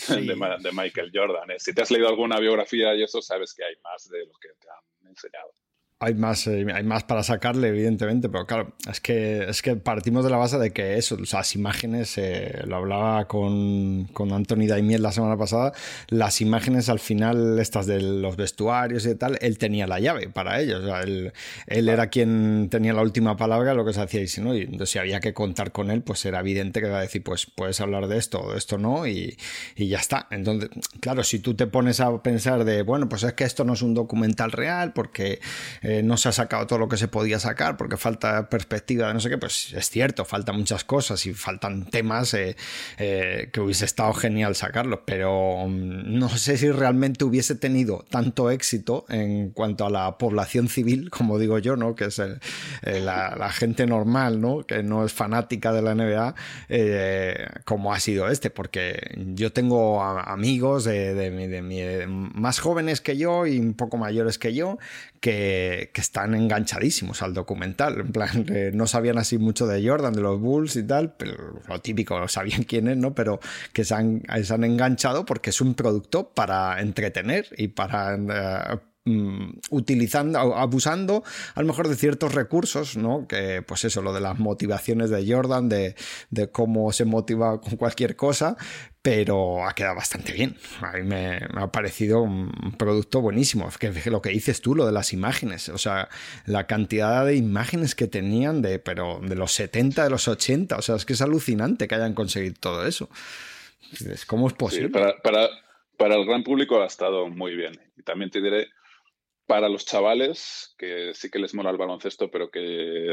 de, Michael Jordan. ¿eh? Si te has leído alguna biografía y eso, sabes que hay más de lo que te han enseñado hay más, eh, hay más para sacarle, evidentemente, pero claro, es que, es que partimos de la base de que eso, las imágenes, eh, lo hablaba con, con Anthony Daimiel la semana pasada, las imágenes al final, estas de los vestuarios y tal, él tenía la llave para ellos, él, él era quien tenía la última palabra, lo que se hacía y si no, y entonces si había que contar con él, pues era evidente que iba a decir, pues puedes hablar de esto o de esto no, y, y ya está. Entonces, claro, si tú te pones a pensar de, bueno, pues es que esto no es un documental real, porque eh, no se ha sacado todo lo que se podía sacar porque falta perspectiva de no sé qué, pues es cierto, faltan muchas cosas y faltan temas eh, eh, que hubiese estado genial sacarlos, pero mm, no sé si realmente hubiese tenido tanto éxito en cuanto a la población civil, <laughs> como digo yo, ¿no? que es la, gente normal, ¿no? que no es fanática de la NBA, como ha sido este, porque yo tengo amigos de, más jóvenes que yo y un poco mayores que yo, que, están enganchadísimos al documental. En plan, no sabían así mucho de Jordan, de los Bulls y tal, pero lo típico, sabían quién es, ¿no? Pero que se han, se han enganchado porque es un producto para entretener y para eh, Mm, utilizando, abusando a lo mejor de ciertos recursos, ¿no? Que pues eso, lo de las motivaciones de Jordan, de, cómo se motiva con cualquier cosa, pero ha quedado bastante bien. A mí me, ha parecido un producto buenísimo. Que, lo que dices tú, lo de las imágenes, o sea, la cantidad de imágenes que tenían de, pero de los 70, de los 80, o sea, es que es alucinante que hayan conseguido todo eso. ¿Cómo es posible? para, para, para el gran público ha estado muy bien. Y también te diré para los chavales, que sí que les mola el baloncesto, pero que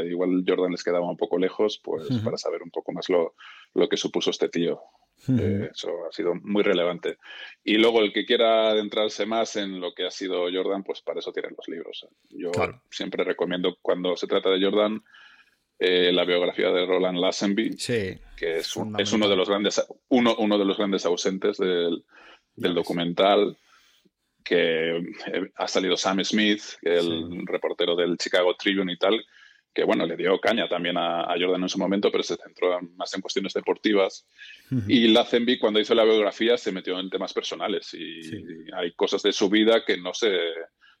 igual Jordan les quedaba un poco lejos, pues para saber un poco más lo, lo que supuso este tío. Eh, eso ha sido muy relevante. Y luego el que quiera adentrarse más en lo que ha sido Jordan, pues para eso tienen los libros. Yo siempre recomiendo cuando se trata de Jordan eh, la biografía de Roland Lassenby, que es, es, uno, de los grandes, uno, uno de los grandes ausentes del, del documental que eh, ha salido Sam Smith, el reportero del Chicago Tribune y tal, que bueno, le dio caña también a, Jordan en su momento, pero se centró más en cuestiones deportivas. Y Lazenby, cuando hizo la biografía, se metió en temas personales y, hay cosas de su vida que no se,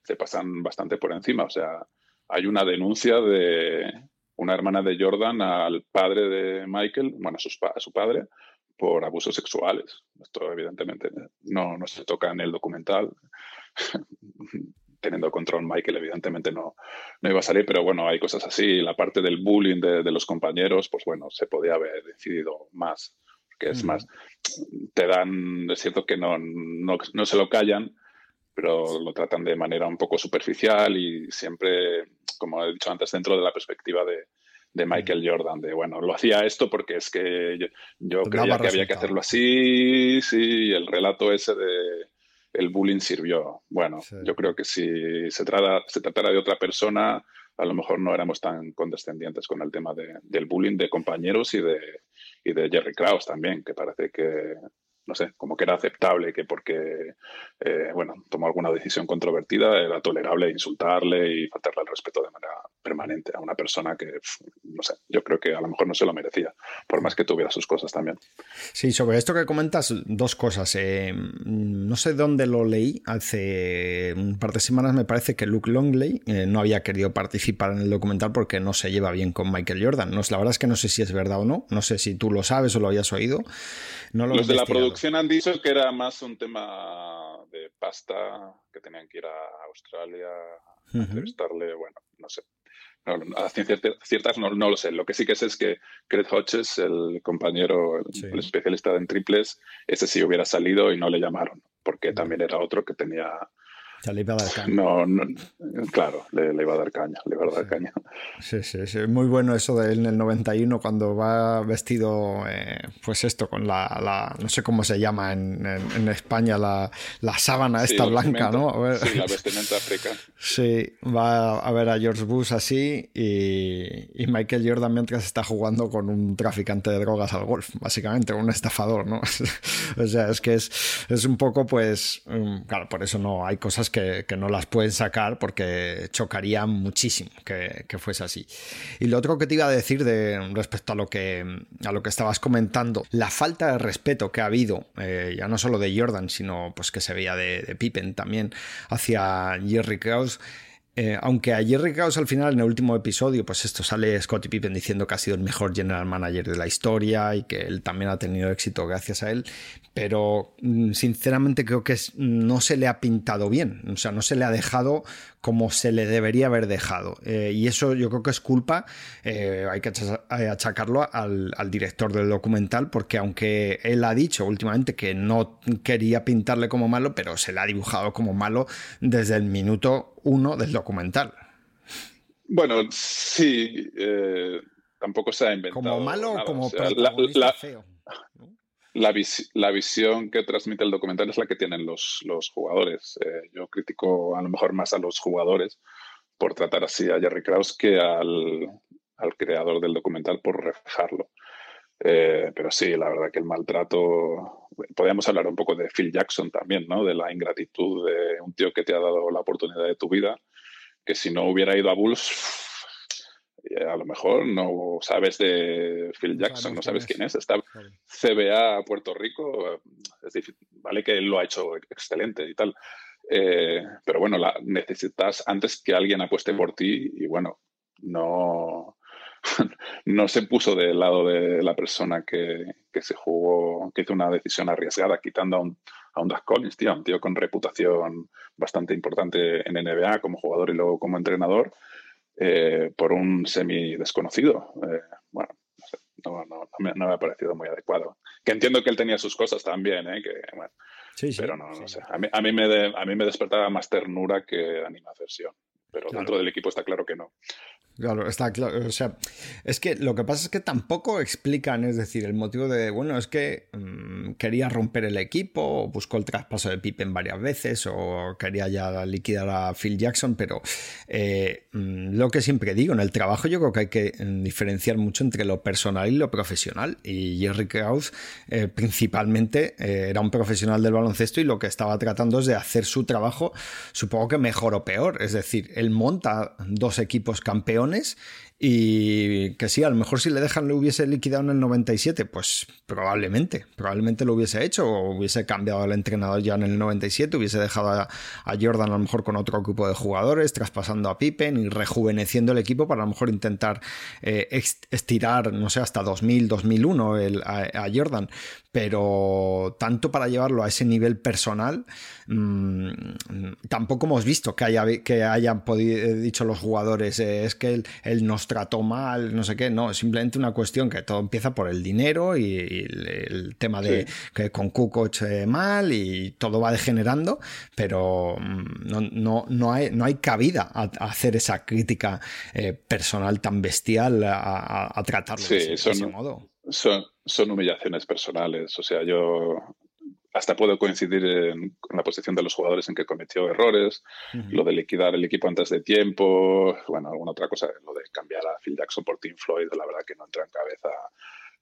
se pasan bastante por encima. O sea, hay una denuncia de una hermana de Jordan al padre de Michael, bueno, a, a su padre, por abusos sexuales. Esto evidentemente no, no se toca en el documental. <laughs> Teniendo control Michael, evidentemente no, no iba a salir, pero bueno, hay cosas así. La parte del bullying de, los compañeros, pues bueno, se podía haber decidido más. Que es más, te dan, es cierto que no, no, no se lo callan, pero lo tratan de manera un poco superficial y siempre, como he dicho antes, dentro de la perspectiva de, de Michael Jordan, de bueno, lo hacía esto porque es que yo, creía que había que hacerlo así, sí, el relato ese de el bullying sirvió. Bueno, yo creo que si se, trata, se tratara de otra persona, a lo mejor no éramos tan condescendientes con el tema del bullying de compañeros y de, y de Jerry Krause también, que parece que, no sé, como que era aceptable, que porque, eh, bueno, tomó alguna decisión controvertida, era tolerable insultarle y faltarle al respeto de manera permanente a una persona que, no sé, yo creo que a lo mejor no se lo merecía, por más que tuviera sus cosas también. Sí, sobre esto que comentas, dos cosas. Eh, no sé dónde lo leí, hace un par de semanas me parece que Luke Longley eh, no había querido participar en el documental porque no se lleva bien con Michael Jordan. No, la verdad es que no sé si es verdad o no, no sé si tú lo sabes o lo habías oído. No Los de la producción han dicho que era más un tema de pasta, que tenían que ir a Australia a entrevistarle, bueno, no sé. a ciencias ciertas no, lo sé. Lo que sí que sé es que Craig Hodges, el compañero, el, especialista en triples, ese sí hubiera salido y no le llamaron, porque también era otro que tenía le iba a dar caña. No, claro, le, iba a dar caña, le iba a dar caña. Sí, sí, sí. Muy bueno eso de él en el 91 cuando va vestido, eh, pues esto, con la, no sé cómo se llama en, España, la, sábana esta blanca, ¿no? Sí, la vestimenta africana. <laughs> Sí, va a ver a George Bush así y, Michael Jordan mientras está jugando con un traficante de drogas al golf, básicamente, un estafador, ¿no? <laughs> o sea, es que es, es un poco, pues, mm, claro, por eso no hay cosas que, no las pueden sacar porque chocaría muchísimo que, fuese así. Y lo otro que te iba a decir de, respecto a lo, que, a lo que estabas comentando, la falta de respeto que ha habido, eh, ya no solo de Jordan, sino pues que se veía de, de Pippen también hacia Jerry Krause, eh, aunque a Jerry Krause al final, en el último episodio, pues esto sale Scottie Pippen diciendo que ha sido el mejor general manager de la historia y que él también ha tenido éxito gracias a él, pero mm, sinceramente creo que no se le ha pintado bien, o sea, no se le ha dejado como se le debería haber dejado. Eh, y eso yo creo que es culpa, eh, hay que achacarlo al, al, director del documental, porque aunque él ha dicho últimamente que no quería pintarle como malo, pero se le ha dibujado como malo desde el minuto uno del documental. Bueno, sí, eh, tampoco se ha inventado. Como malo o como la, feo. La, visión que transmite el documental es la que tienen los, los jugadores. Eh, yo critico a lo mejor más a los jugadores por tratar así a Jerry Krause que al, al creador del documental por reflejarlo. Eh, pero sí, la verdad que el maltrato. Podríamos hablar un poco de Phil Jackson también, ¿no? De la ingratitud de un tío que te ha dado la oportunidad de tu vida, que si no hubiera ido a Bulls, a lo mejor no sabes de Phil Jackson, no sabes quién es. Está CBA Puerto Rico, vale que él lo ha hecho excelente y tal. Eh, pero bueno, la, necesitas antes que alguien apueste por ti y bueno, no, <laughs> no se puso del lado de la persona que, se jugó, que hizo una decisión arriesgada, quitando a un, a un Collins, tío, un tío con reputación bastante importante en NBA como jugador y luego como entrenador, eh, por un semi desconocido. Eh, bueno, no, me, ha parecido muy adecuado. Que entiendo que él tenía sus cosas también, ¿eh? que, pero no, no sé. A mí, a, mí me a mí me despertaba más ternura que animación. Pero dentro del equipo está claro que no. Claro, está claro. O sea, es que lo que pasa es que tampoco explican, es decir, el motivo de, bueno, es que mm, quería romper el equipo, o buscó el traspaso de Pippen varias veces, o quería ya liquidar a Phil Jackson, pero eh, mm, lo que siempre digo, en el trabajo yo creo que hay que mm, diferenciar mucho entre lo personal y lo profesional. Y Jerry Krause eh, principalmente eh, era un profesional del baloncesto y lo que estaba tratando es de hacer su trabajo, supongo que mejor o peor. Es decir, él monta dos equipos campeones escalones y que sí, a lo mejor si le dejan lo hubiese liquidado en el 97, pues probablemente, probablemente lo hubiese hecho hubiese cambiado al entrenador ya en el 97, hubiese dejado a, Jordan a lo mejor con otro grupo de jugadores, traspasando a Pippen y rejuveneciendo el equipo para a lo mejor intentar eh, estirar, no sé, hasta 2000, 2001 el, a, Jordan, pero tanto para llevarlo a ese nivel personal, mmm, tampoco hemos visto que, haya, que hayan podido, dicho los jugadores, eh, es que él, nos trató mal, no sé qué, no, es simplemente una cuestión que todo empieza por el dinero y, el, tema de que con Kukoc eh, mal y todo va degenerando, pero mm, no, no, no, hay, no hay cabida a, hacer esa crítica personal tan bestial a, a tratarlo de, ese, modo. Son, son humillaciones personales. O sea, yo hasta puedo coincidir con la posición de los jugadores en que cometió errores, lo de liquidar el equipo antes de tiempo, bueno, alguna otra cosa, lo de cambiar a Phil Jackson por Tim Floyd, la verdad que no entra en cabeza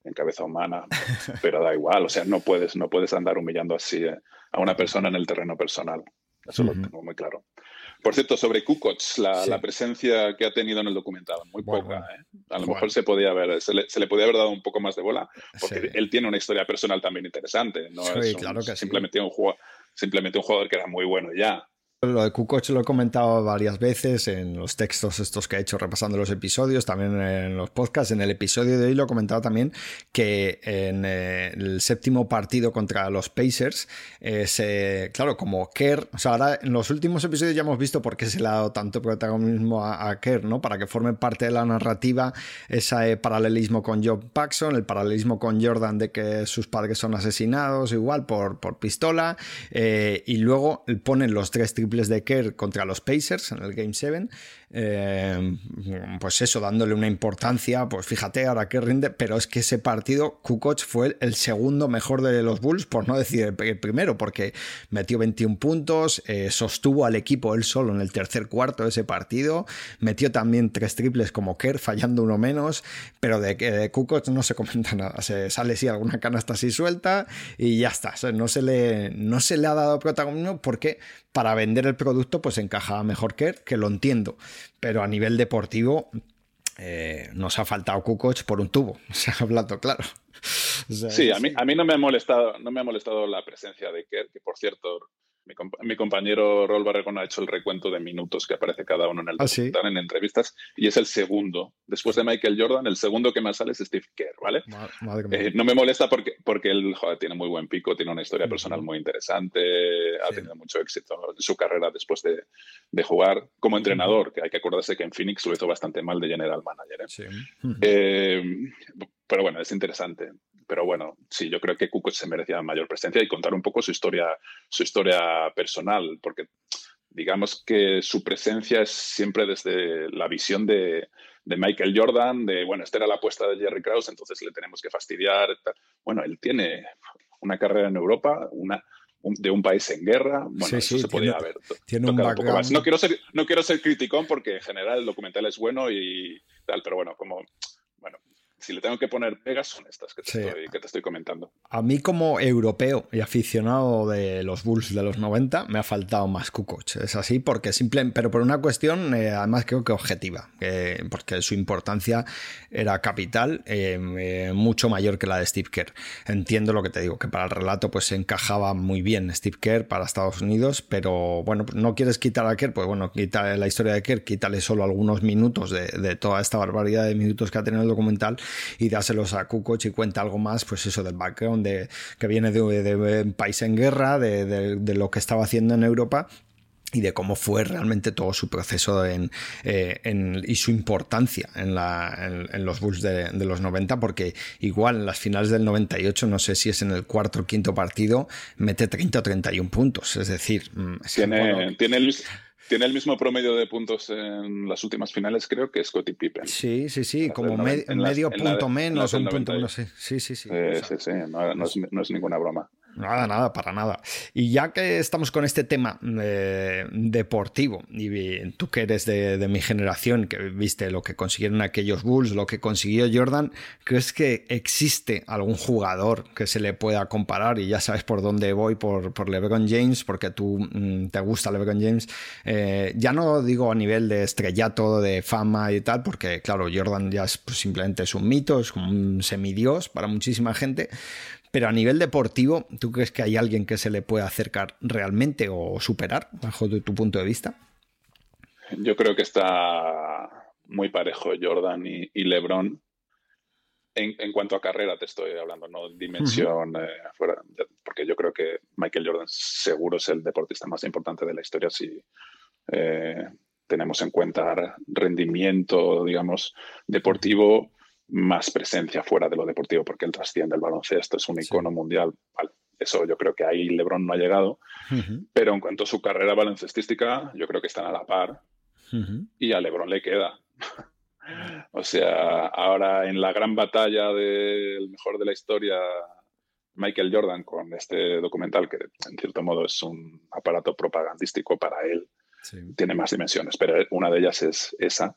en cabeza humana, <laughs> pero da igual, o sea, no puedes no puedes andar humillando así eh, a una persona en el terreno personal. Eso lo tengo muy claro. Por cierto, sobre Kukoc, la, presencia que ha tenido en el documental, muy poca. ¿eh? A lo mejor se podía haber, se le, se podía haber dado un poco más de bola, porque él tiene una historia personal también interesante. No es claro que simplemente, un jugador, simplemente un jugador que era muy bueno ya. Lo de Kukoc lo he comentado varias veces en los textos estos que he hecho repasando los episodios, también en los podcasts. En el episodio de hoy lo he comentado también que en eh, el séptimo partido contra los Pacers, eh, claro, como Kerr, o sea, ahora en los últimos episodios ya hemos visto por qué se le ha dado tanto protagonismo a, Kerr, ¿no? Para que forme parte de la narrativa ese paralelismo con Joe Paxson, el paralelismo con Jordan de que sus padres son asesinados igual por, por pistola, eh, y luego ponen los tres triples de Kerr contra los Pacers en el Game 7 eh, pues eso, dándole una importancia, pues fíjate ahora que rinde, pero es que ese partido, Kukoc fue el segundo mejor de los Bulls, por no decir el primero, porque metió 21 puntos, eh, sostuvo al equipo él solo en el tercer cuarto de ese partido, metió también tres triples como Kerr, fallando uno menos, pero de, de Kukoc no se comenta nada, se sale si alguna canasta así suelta y ya está, no se le, no se le ha dado protagonismo porque para vender el producto pues encajaba mejor Kerr, que lo entiendo pero a nivel deportivo eh, nos ha faltado Kukoc por un tubo, <laughs> se ha hablado claro. sí, a mí, a mí no, me ha molestado, no me ha molestado la presencia de Kerr, que por cierto mi, compañero Rol Barregón ha hecho el recuento de minutos que aparece cada uno en el ¿Ah, en entrevistas y es el segundo. Después de Michael Jordan, el segundo que más sale es Steve Kerr, ¿vale? Eh, no me molesta porque, porque él tiene muy buen pico, tiene una historia personal muy interesante, ha tenido mucho éxito en su carrera después de, de, jugar como entrenador, que hay que acordarse que en Phoenix lo hizo bastante mal de general manager. ¿eh? Eh, pero bueno, es interesante pero bueno, sí, yo creo que Kukoc se merecía mayor presencia y contar un poco su historia, su historia personal, porque digamos que su presencia es siempre desde la visión de, Michael Jordan, de, bueno, esta era la apuesta de Jerry Krause, entonces le tenemos que fastidiar. Bueno, él tiene una carrera en Europa, una, de un país en guerra. Bueno, eso se podía haber tiene un, poco más. No quiero, ser, no quiero ser criticón porque en general el documental es bueno y tal, pero bueno, como bueno, si le tengo que poner pegas, son estas que te, estoy, comentando. A mí como europeo y aficionado de los Bulls de los 90, me ha faltado más Kukoc. Es así porque simple, pero por una cuestión, eh, además creo que objetiva, porque su importancia era capital, eh, eh, mucho mayor que la de Steve Kerr. Entiendo lo que te digo, que para el relato pues se encajaba muy bien Steve Kerr para Estados Unidos, pero bueno, no quieres quitar a Kerr, pues bueno, quita la historia de Kerr, quítale solo algunos minutos de, de toda esta barbaridad de minutos que ha tenido el documental y dáselos a Kukoc y cuenta algo más, pues eso del background de, que viene de, un país en guerra, de, lo que estaba haciendo en Europa y de cómo fue realmente todo su proceso en, eh, y su importancia en, la, en, los Bulls de, los 90, porque igual en las finales del 98, no sé si es en el cuarto o quinto partido, mete 30 o 31 puntos. Es decir, mm, tiene, tiene el, tiene el mismo promedio de puntos en las últimas finales, creo, que Scottie Pippen. Sí, sí, sí, como medio punto menos, un punto menos. Sí, sí, sí. Sí, sí, sí, no es ninguna broma. Nada, nada, para nada. Y ya que estamos con este tema eh, deportivo, y tú que eres de, mi generación, que viste lo que consiguieron aquellos Bulls, lo que consiguió Jordan, ¿crees que existe algún jugador que se le pueda comparar? Y ya sabes por dónde voy, por, por LeBron James, porque tú mm, te gusta LeBron James. Eh, ya no digo a nivel de estrellato, de fama y tal, porque claro, Jordan ya es, pues, simplemente es un mito, es como un semidios para muchísima gente pero a nivel deportivo, ¿tú crees que hay alguien que se le pueda acercar realmente o superar, bajo tu punto de vista? Yo creo que está muy parejo Jordan y, LeBron. En, cuanto a carrera te estoy hablando, no dimensión eh, afuera, porque yo creo que Michael Jordan seguro es el deportista más importante de la historia si eh, tenemos en cuenta rendimiento, digamos, deportivo más presencia fuera de lo deportivo, porque él trasciende el baloncesto, es un icono mundial. eso yo creo que ahí LeBron no ha llegado, pero en cuanto a su carrera baloncestística, yo creo que están a la par y a LeBron le queda. o sea, ahora en la gran batalla del mejor de la historia, Michael Jordan con este documental, que en cierto modo es un aparato propagandístico para él, tiene más dimensiones, pero una de ellas es esa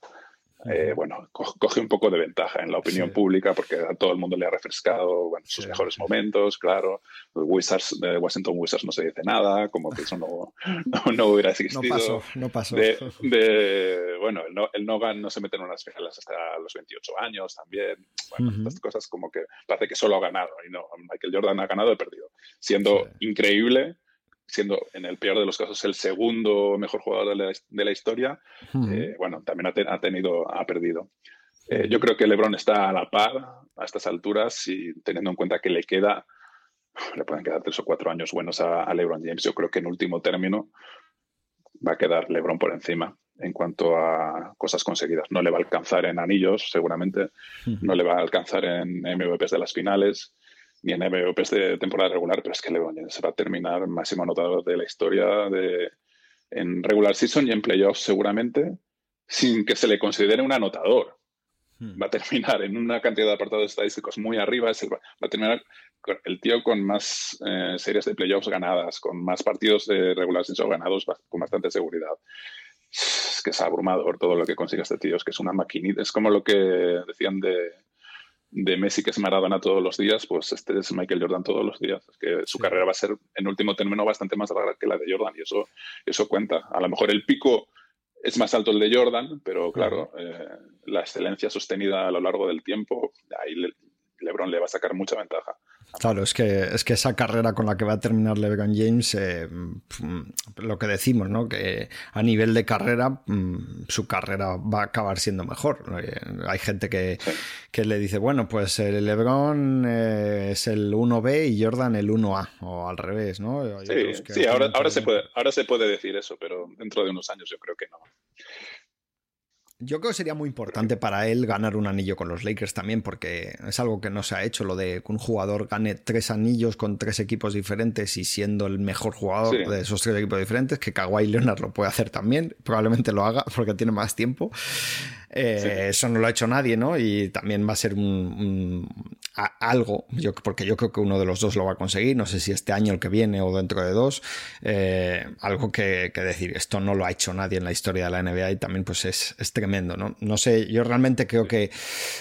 eh, bueno, coge un poco de ventaja en la opinión pública porque a todo el mundo le ha refrescado sus mejores momentos, claro. Wizards, de Washington Wizards no se dice nada, como que eso no, <laughs> no, hubiera existido. No pasó, no pasó. <laughs> De, bueno, el, no, el Nogan no se mete en unas finales hasta los 28 años también. Bueno, estas cosas como que parece que solo ha ganado y no, Michael Jordan ha ganado y perdido. Siendo increíble siendo en el peor de los casos el segundo mejor jugador de la, historia, eh, bueno, también ha, tenido, ha perdido. Eh, yo creo que LeBron está a la par a estas alturas y teniendo en cuenta que le queda, le pueden quedar tres o cuatro años buenos a, LeBron James. Yo creo que en último término va a quedar LeBron por encima en cuanto a cosas conseguidas. No le va a alcanzar en anillos, seguramente, no le va a alcanzar en MVPs de las finales, ni en MVPs de temporada regular, pero es que LeBron James va a terminar máximo anotador de la historia de, en regular season y en playoffs seguramente, sin que se le considere un anotador. Hmm. Va a terminar en una cantidad de apartados estadísticos muy arriba. va a terminar el tío con más eh, series de playoffs ganadas, con más partidos de regular season ganados con bastante seguridad. Es que es abrumador todo lo que consigue este tío. Es que es una maquinita. Es como lo que decían de, de Messi, que es Maradona todos los días, pues este es Michael Jordan todos los días. Es que su carrera va a ser, en último término, bastante más larga que la de Jordan y eso, eso cuenta. A lo mejor el pico es más alto el de Jordan, pero claro, eh, la excelencia sostenida a lo largo del tiempo, ahí LeBron le va a sacar mucha ventaja. Claro, es que, es que esa carrera con la que va a terminar LeBron James, eh, mm, lo que decimos, ¿no? Que a nivel de carrera, mm, su carrera va a acabar siendo mejor. Eh, hay gente que, le dice, bueno, pues el LeBron eh, es el 1B y Jordan el 1A, o al revés, ¿no? sí, ahora, ahora, se puede, ahora se puede decir eso, pero dentro de unos años yo creo que no. Yo creo que sería muy importante para él ganar un anillo con los Lakers también, porque es algo que no se ha hecho, lo de que un jugador gane tres anillos con tres equipos diferentes y siendo el mejor jugador de esos tres equipos diferentes, que Kawhi Leonard lo puede hacer también, probablemente lo haga <laughs> porque tiene más tiempo. Eh, eso no lo ha hecho nadie, ¿no? Y también va a ser un, algo, yo, porque yo creo que uno de los dos lo va a conseguir, no sé si este año, el que viene o dentro de dos, eh, algo que, decir, esto no lo ha hecho nadie en la historia de la NBA y también pues es, tremendo, ¿no? No sé, yo realmente creo que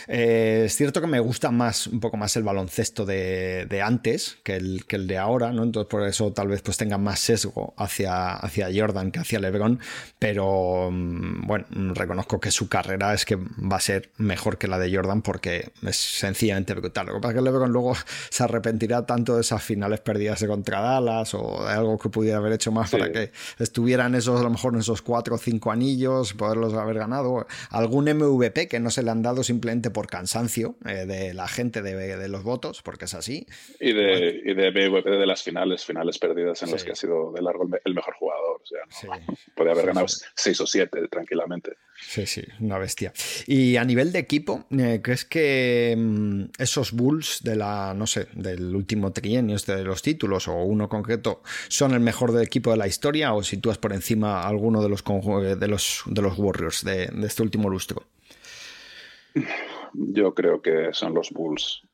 eh, es cierto que me gusta más, un poco más el baloncesto de, antes que el, que el de ahora, ¿no? Entonces por eso tal vez pues tenga más sesgo hacia, hacia Jordan que hacia LeBron, pero mm, bueno, reconozco que su carrera es que va a ser mejor que la de Jordan porque es sencillamente brutal. Lo que pasa es que LeBron luego <laughs> se arrepentirá tanto de esas finales perdidas de contra Dallas o de algo que pudiera haber hecho más para que estuvieran esos, a lo mejor en esos cuatro o cinco anillos, poderlos haber ganado. Algún MVP que no se le han dado simplemente por cansancio eh, de la gente de, los votos, porque es así. Y de, y de MVP de las finales, finales perdidas en las que ha sido de largo el mejor jugador. O sea, puede haber ganado seis o siete tranquilamente. Sí, sí, una bestia. Y a nivel de equipo, eh, ¿crees que mm, esos Bulls de la, no sé, del último trienio este de los títulos o uno concreto son el mejor del equipo de la historia o si tú has por encima alguno de los de los de los Warriors de, de este último lustro? Yo creo que son los Bulls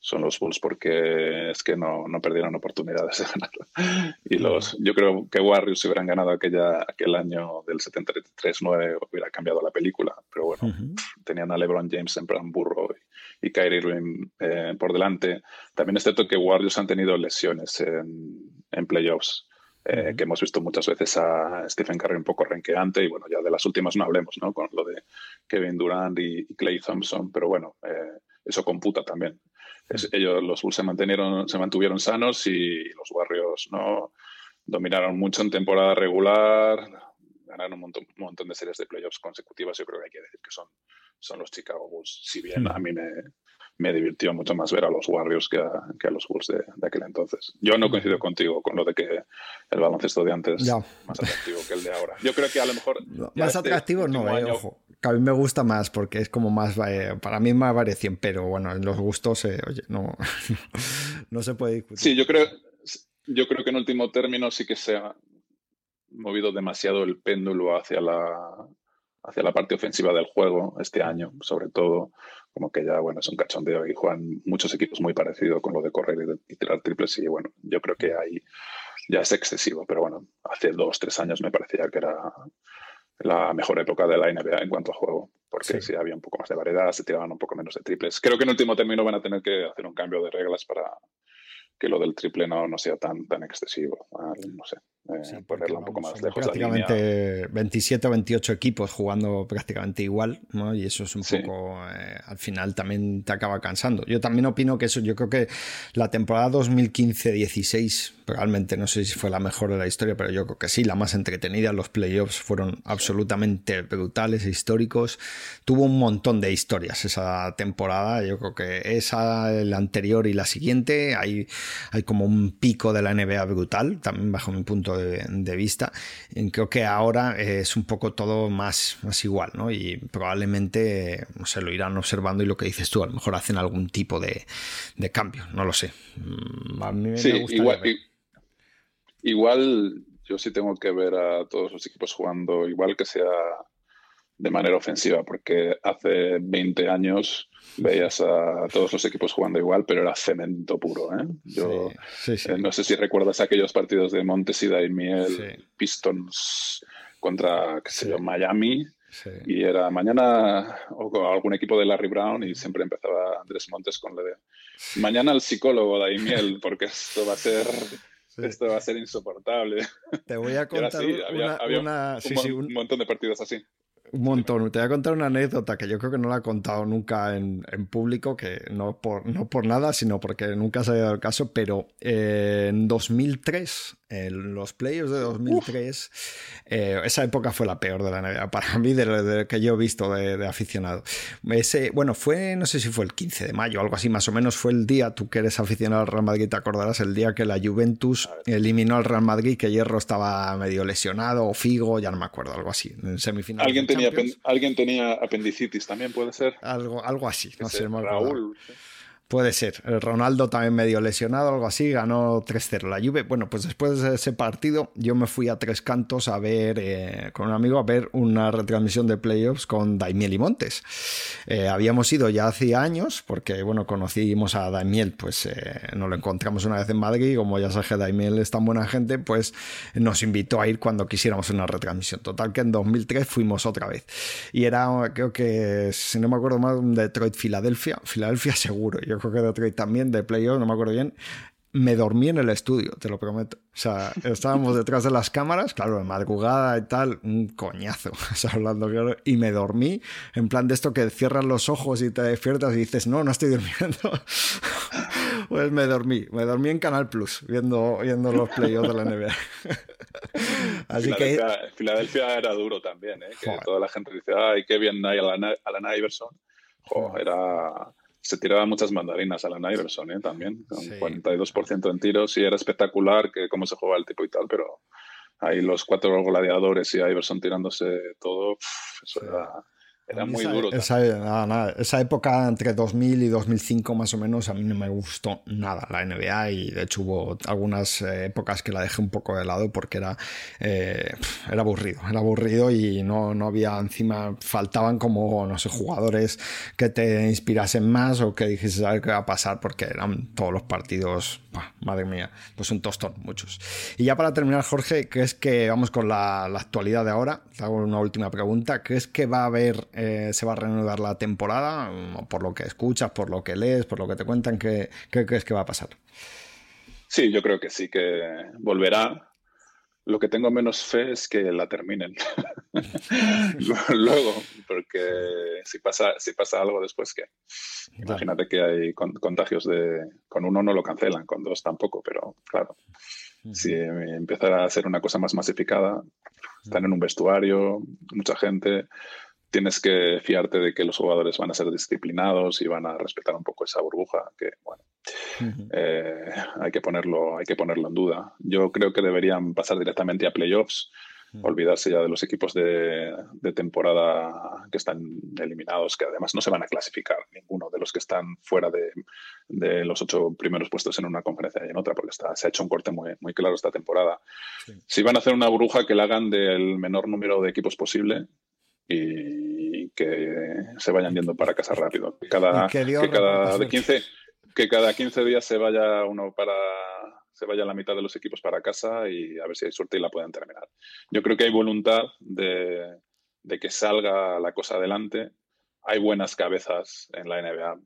son los Bulls porque es que no, no perdieron oportunidades de ganar. Y los, yo creo que Warriors si hubieran ganado aquella, aquel año del 73-9 hubiera cambiado la película, pero bueno, tenían a LeBron James en plan burro y, Kyrie Irving eh, por delante. También es cierto que Warriors han tenido lesiones en, en playoffs. Eh, que hemos visto muchas veces a Stephen Curry un poco renqueante y bueno, ya de las últimas no hablemos, ¿no? Con lo de Kevin Durant y, Clay Thompson, pero bueno, eh, eso computa también ellos, los Bulls se, mantenieron, se mantuvieron sanos y los Warriors no dominaron mucho en temporada regular, ganaron un montón, un montón de series de playoffs consecutivas. Yo creo que hay que decir que son, son los Chicago Bulls. Si bien a mí me, me divirtió mucho más ver a los Warriors que a, que a los Bulls de, aquel entonces. Yo no coincido contigo con lo de que el baloncesto de antes es más atractivo que el de ahora. Yo creo que a lo mejor... más este atractivo no, eh, ojo. Que a mí me gusta más porque es como más... Eh, para mí es más variación, pero bueno, en los gustos, eh, oye, no, <laughs> no se puede discutir. Sí, yo creo, yo creo que en último término sí que se ha movido demasiado el péndulo hacia la, hacia la parte ofensiva del juego este año, sobre todo como que ya, bueno, es un cachondeo y juegan muchos equipos muy parecidos con lo de correr y, tirar triples y bueno, yo creo que ahí ya es excesivo, pero bueno, hace dos, tres años me parecía que era la mejor época de la NBA en cuanto a juego, porque si había un poco más de variedad, se tiraban un poco menos de triples. Creo que en último término van a tener que hacer un cambio de reglas para que lo del triple no, no sea tan, tan excesivo. No sé, eh, ponerla un poco más lejos. Prácticamente 27 o 28 equipos jugando prácticamente igual, ¿no? y eso es un poco, eh, al final también te acaba cansando. Yo también opino que eso, yo creo que la temporada 2015-16 realmente no sé si fue la mejor de la historia, pero yo creo que sí, la más entretenida. Los playoffs fueron absolutamente brutales e históricos. Tuvo un montón de historias esa temporada. Yo creo que esa, la anterior y la siguiente, hay, hay como un pico de la NBA brutal, también bajo mi punto de, vista. Creo que ahora es un poco todo más, más igual, ¿no? Y probablemente, no sé, lo irán observando y lo que dices tú, a lo mejor hacen algún tipo de, cambio, no lo sé. Mm, a mí sí, igual, igual yo sí tengo que ver a todos los equipos jugando igual que sea de manera ofensiva, porque hace 20 años veías a todos los equipos jugando igual, pero era cemento puro. ¿eh? Yo eh, no sé si recuerdas aquellos partidos de Montes y Daimiel, Pistons contra qué sé yo, Miami. Y era mañana o algún equipo de Larry Brown y siempre empezaba Andrés Montes con la de mañana el psicólogo Daimiel porque esto va a ser esto va a ser insoportable. Te voy a <laughs> contar una, un, montón de partidos así. Un montón. Te voy a contar una anécdota que yo creo que no la he contado nunca en, público, que no por, no por nada, sino porque nunca se ha dado el caso, pero eh, en 2003 en los playoffs de 2003, eh, esa época fue la peor de la NBA para mí, de lo que yo he visto de, aficionado. Ese, bueno, fue, no sé si fue el 15 de mayo, algo así más o menos, fue el día, tú que eres aficionado al Real Madrid, te acordarás, el día que la Juventus eliminó al Real Madrid, que Hierro estaba medio lesionado, o Figo, ya no me acuerdo, algo así, en semifinal. ¿Alguien, tenía, ¿alguien tenía apendicitis también, puede ser? Algo, algo así, no sé. Raúl. Puede ser. El Ronaldo también medio lesionado, algo así, ganó 3-0 la Juve. Bueno, pues después de ese partido yo me fui a Tres Cantos a ver, eh, con un amigo, a ver una retransmisión de playoffs con Daimiel y Montes. Eh, habíamos ido ya hace años, porque, bueno, conocimos a Daimiel, pues eh, nos lo encontramos una vez en Madrid, y como ya sabes que Daimiel es tan buena gente, pues nos invitó a ir cuando quisiéramos una retransmisión. Total que en 2003 fuimos otra vez. Y era, creo que, si no me acuerdo mal, Detroit-Filadelfia. Filadelfia seguro. Yo creo que de Detroit también, de playoff, no me acuerdo bien, me dormí en el estudio, te lo prometo. O sea, <laughs> estábamos detrás de las cámaras, claro, de madrugada y tal, un coñazo, <laughs> hablando claro, y me dormí en plan de esto que cierras los ojos y te despiertas y dices, no, no estoy <laughs> durmiendo. pues me dormí, me dormí en Canal Plus, viendo, viendo los playoffs de la NBA. Así Filadelfia, que... Filadelfia era duro también, ¿eh? que toda la gente dice, ay, qué bien hay Alan, Alan Iverson. era se tiraba muchas mandarinas a la Iverson ¿eh? también, con 42% en tiros y era espectacular que cómo se jugaba el tipo y tal, pero ahí los cuatro gladiadores y Iverson tirándose todo, eso era era muy duro. Esa, época entre 2000 y 2005 más o menos a mí no me gustó nada la NBA y de hecho hubo algunas eh, épocas que la dejé un poco de lado porque era, eh, era aburrido, era aburrido y no, no había encima, faltaban como, no sé, jugadores que te inspirasen más o que dijese a qué va a pasar porque eran todos los partidos, madre mía, pues un tostón, muchos. Y ya para terminar, Jorge, ¿crees que vamos con la, la actualidad de ahora? Te hago una última pregunta. ¿Crees que va a haber eh, se va a reanudar la temporada, por lo que escuchas, por lo que lees, por lo que te cuentan, ¿qué, crees que va a pasar? Sí, yo creo que sí, que volverá. Lo que tengo menos fe es que la terminen. <laughs> Luego, porque si pasa, si pasa algo después, ¿qué? Imagínate que hay contagios de... Con uno no lo cancelan, con dos tampoco, pero claro. Si empezara a ser una cosa más masificada, están en un vestuario, mucha gente, tienes que fiarte de que los jugadores van a ser disciplinados y van a respetar un poco esa burbuja, que bueno, eh, hay, que ponerlo, hay que ponerlo en duda. Yo creo que deberían pasar directamente a playoffs, olvidarse ya de los equipos de, temporada que están eliminados, que además no se van a clasificar ninguno de los que están fuera de, los ocho primeros puestos en una conferencia y en otra, porque está, se ha hecho un corte muy, muy claro esta temporada. Si van a hacer una burbuja que la hagan del menor número de equipos posible, y que se vayan yendo para casa rápido. Cada, que cada de 15, que cada 15 días se vaya uno para se vaya la mitad de los equipos para casa y a ver si hay suerte y la puedan terminar. Yo creo que hay voluntad de, de que salga la cosa adelante hay buenas cabezas en la NBA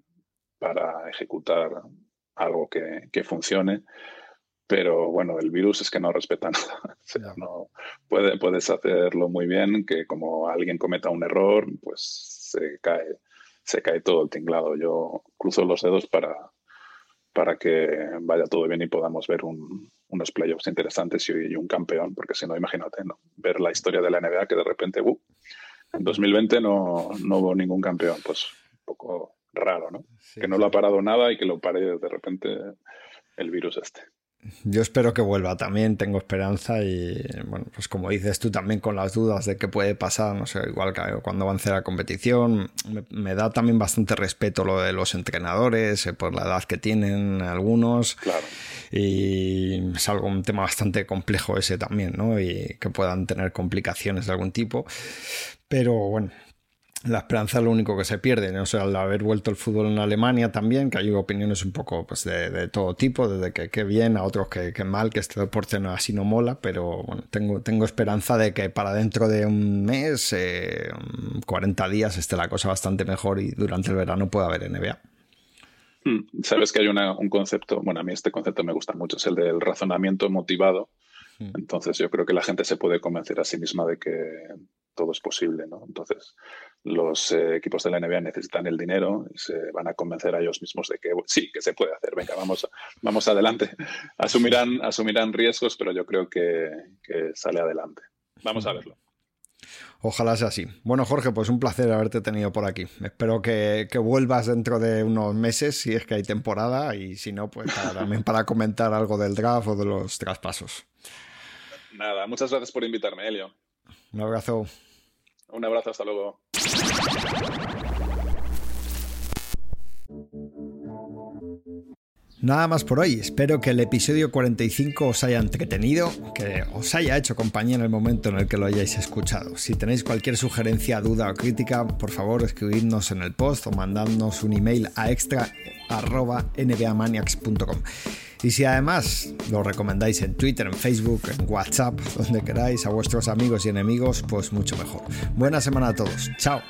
para ejecutar algo que, que funcione pero bueno, el virus es que no respeta <laughs> nada. O sea, no puede, puedes hacerlo muy bien, que como alguien cometa un error, pues se cae, se cae todo el tinglado. Yo cruzo los dedos para, para que vaya todo bien y podamos ver unos playoffs interesantes y, un campeón, porque si no, imagínate, ¿no? ver la historia de la NBA que de repente, uh, en 2020 no, no hubo ningún campeón, pues un poco raro, ¿no? que no lo ha parado nada y que lo pare de repente el virus este. Yo espero que vuelva también, tengo esperanza y bueno, pues como dices tú también con las dudas de qué puede pasar, no sé, igual que cuando avance la competición, me, da también bastante respeto lo de los entrenadores, eh, por la edad que tienen algunos. Claro. Y es algo, un tema bastante complejo ese también, ¿no? Y que puedan tener complicaciones de algún tipo. Pero bueno, la esperanza es lo único que se pierde. O sea, al haber vuelto el fútbol en Alemania también, que hay opiniones un poco pues, de, todo tipo, desde que, que, bien a otros que, que, mal, que este deporte no así no mola, pero bueno, tengo, tengo esperanza de que para dentro de un mes, 40 eh, días, esté la cosa bastante mejor y durante el verano pueda haber NBA. Hmm, Sabes que hay un concepto, bueno, a mí este concepto me gusta mucho, es el del razonamiento motivado. Hmm. Entonces yo creo que la gente se puede convencer a sí misma de que todo es posible, ¿no? Entonces, los eh, equipos de la NBA necesitan el dinero y se van a convencer a ellos mismos de que sí, que se puede hacer. Venga, vamos, vamos adelante. <laughs> Asumirán, asumirán riesgos, pero yo creo que, sale adelante. Vamos a verlo. Ojalá sea así. Bueno, Jorge, pues un placer haberte tenido por aquí. Espero que, vuelvas dentro de unos meses, si es que hay temporada, y si no, pues también para comentar algo del draft o de los traspasos. Nada, muchas gracias por invitarme, Elio. Un abrazo. Un abrazo, hasta luego. Nada más por hoy, espero que el episodio 45 os haya entretenido, que os haya hecho compañía en el momento en el que lo hayáis escuchado. Si tenéis cualquier sugerencia, duda o crítica, por favor escribidnos en el post o mandadnos un email a extra.nbamaniacs.com. Y si además lo recomendáis en Twitter, en Facebook, en WhatsApp, <laughs> donde queráis, a vuestros amigos y enemigos, pues mucho mejor. Buena semana a todos. Chao.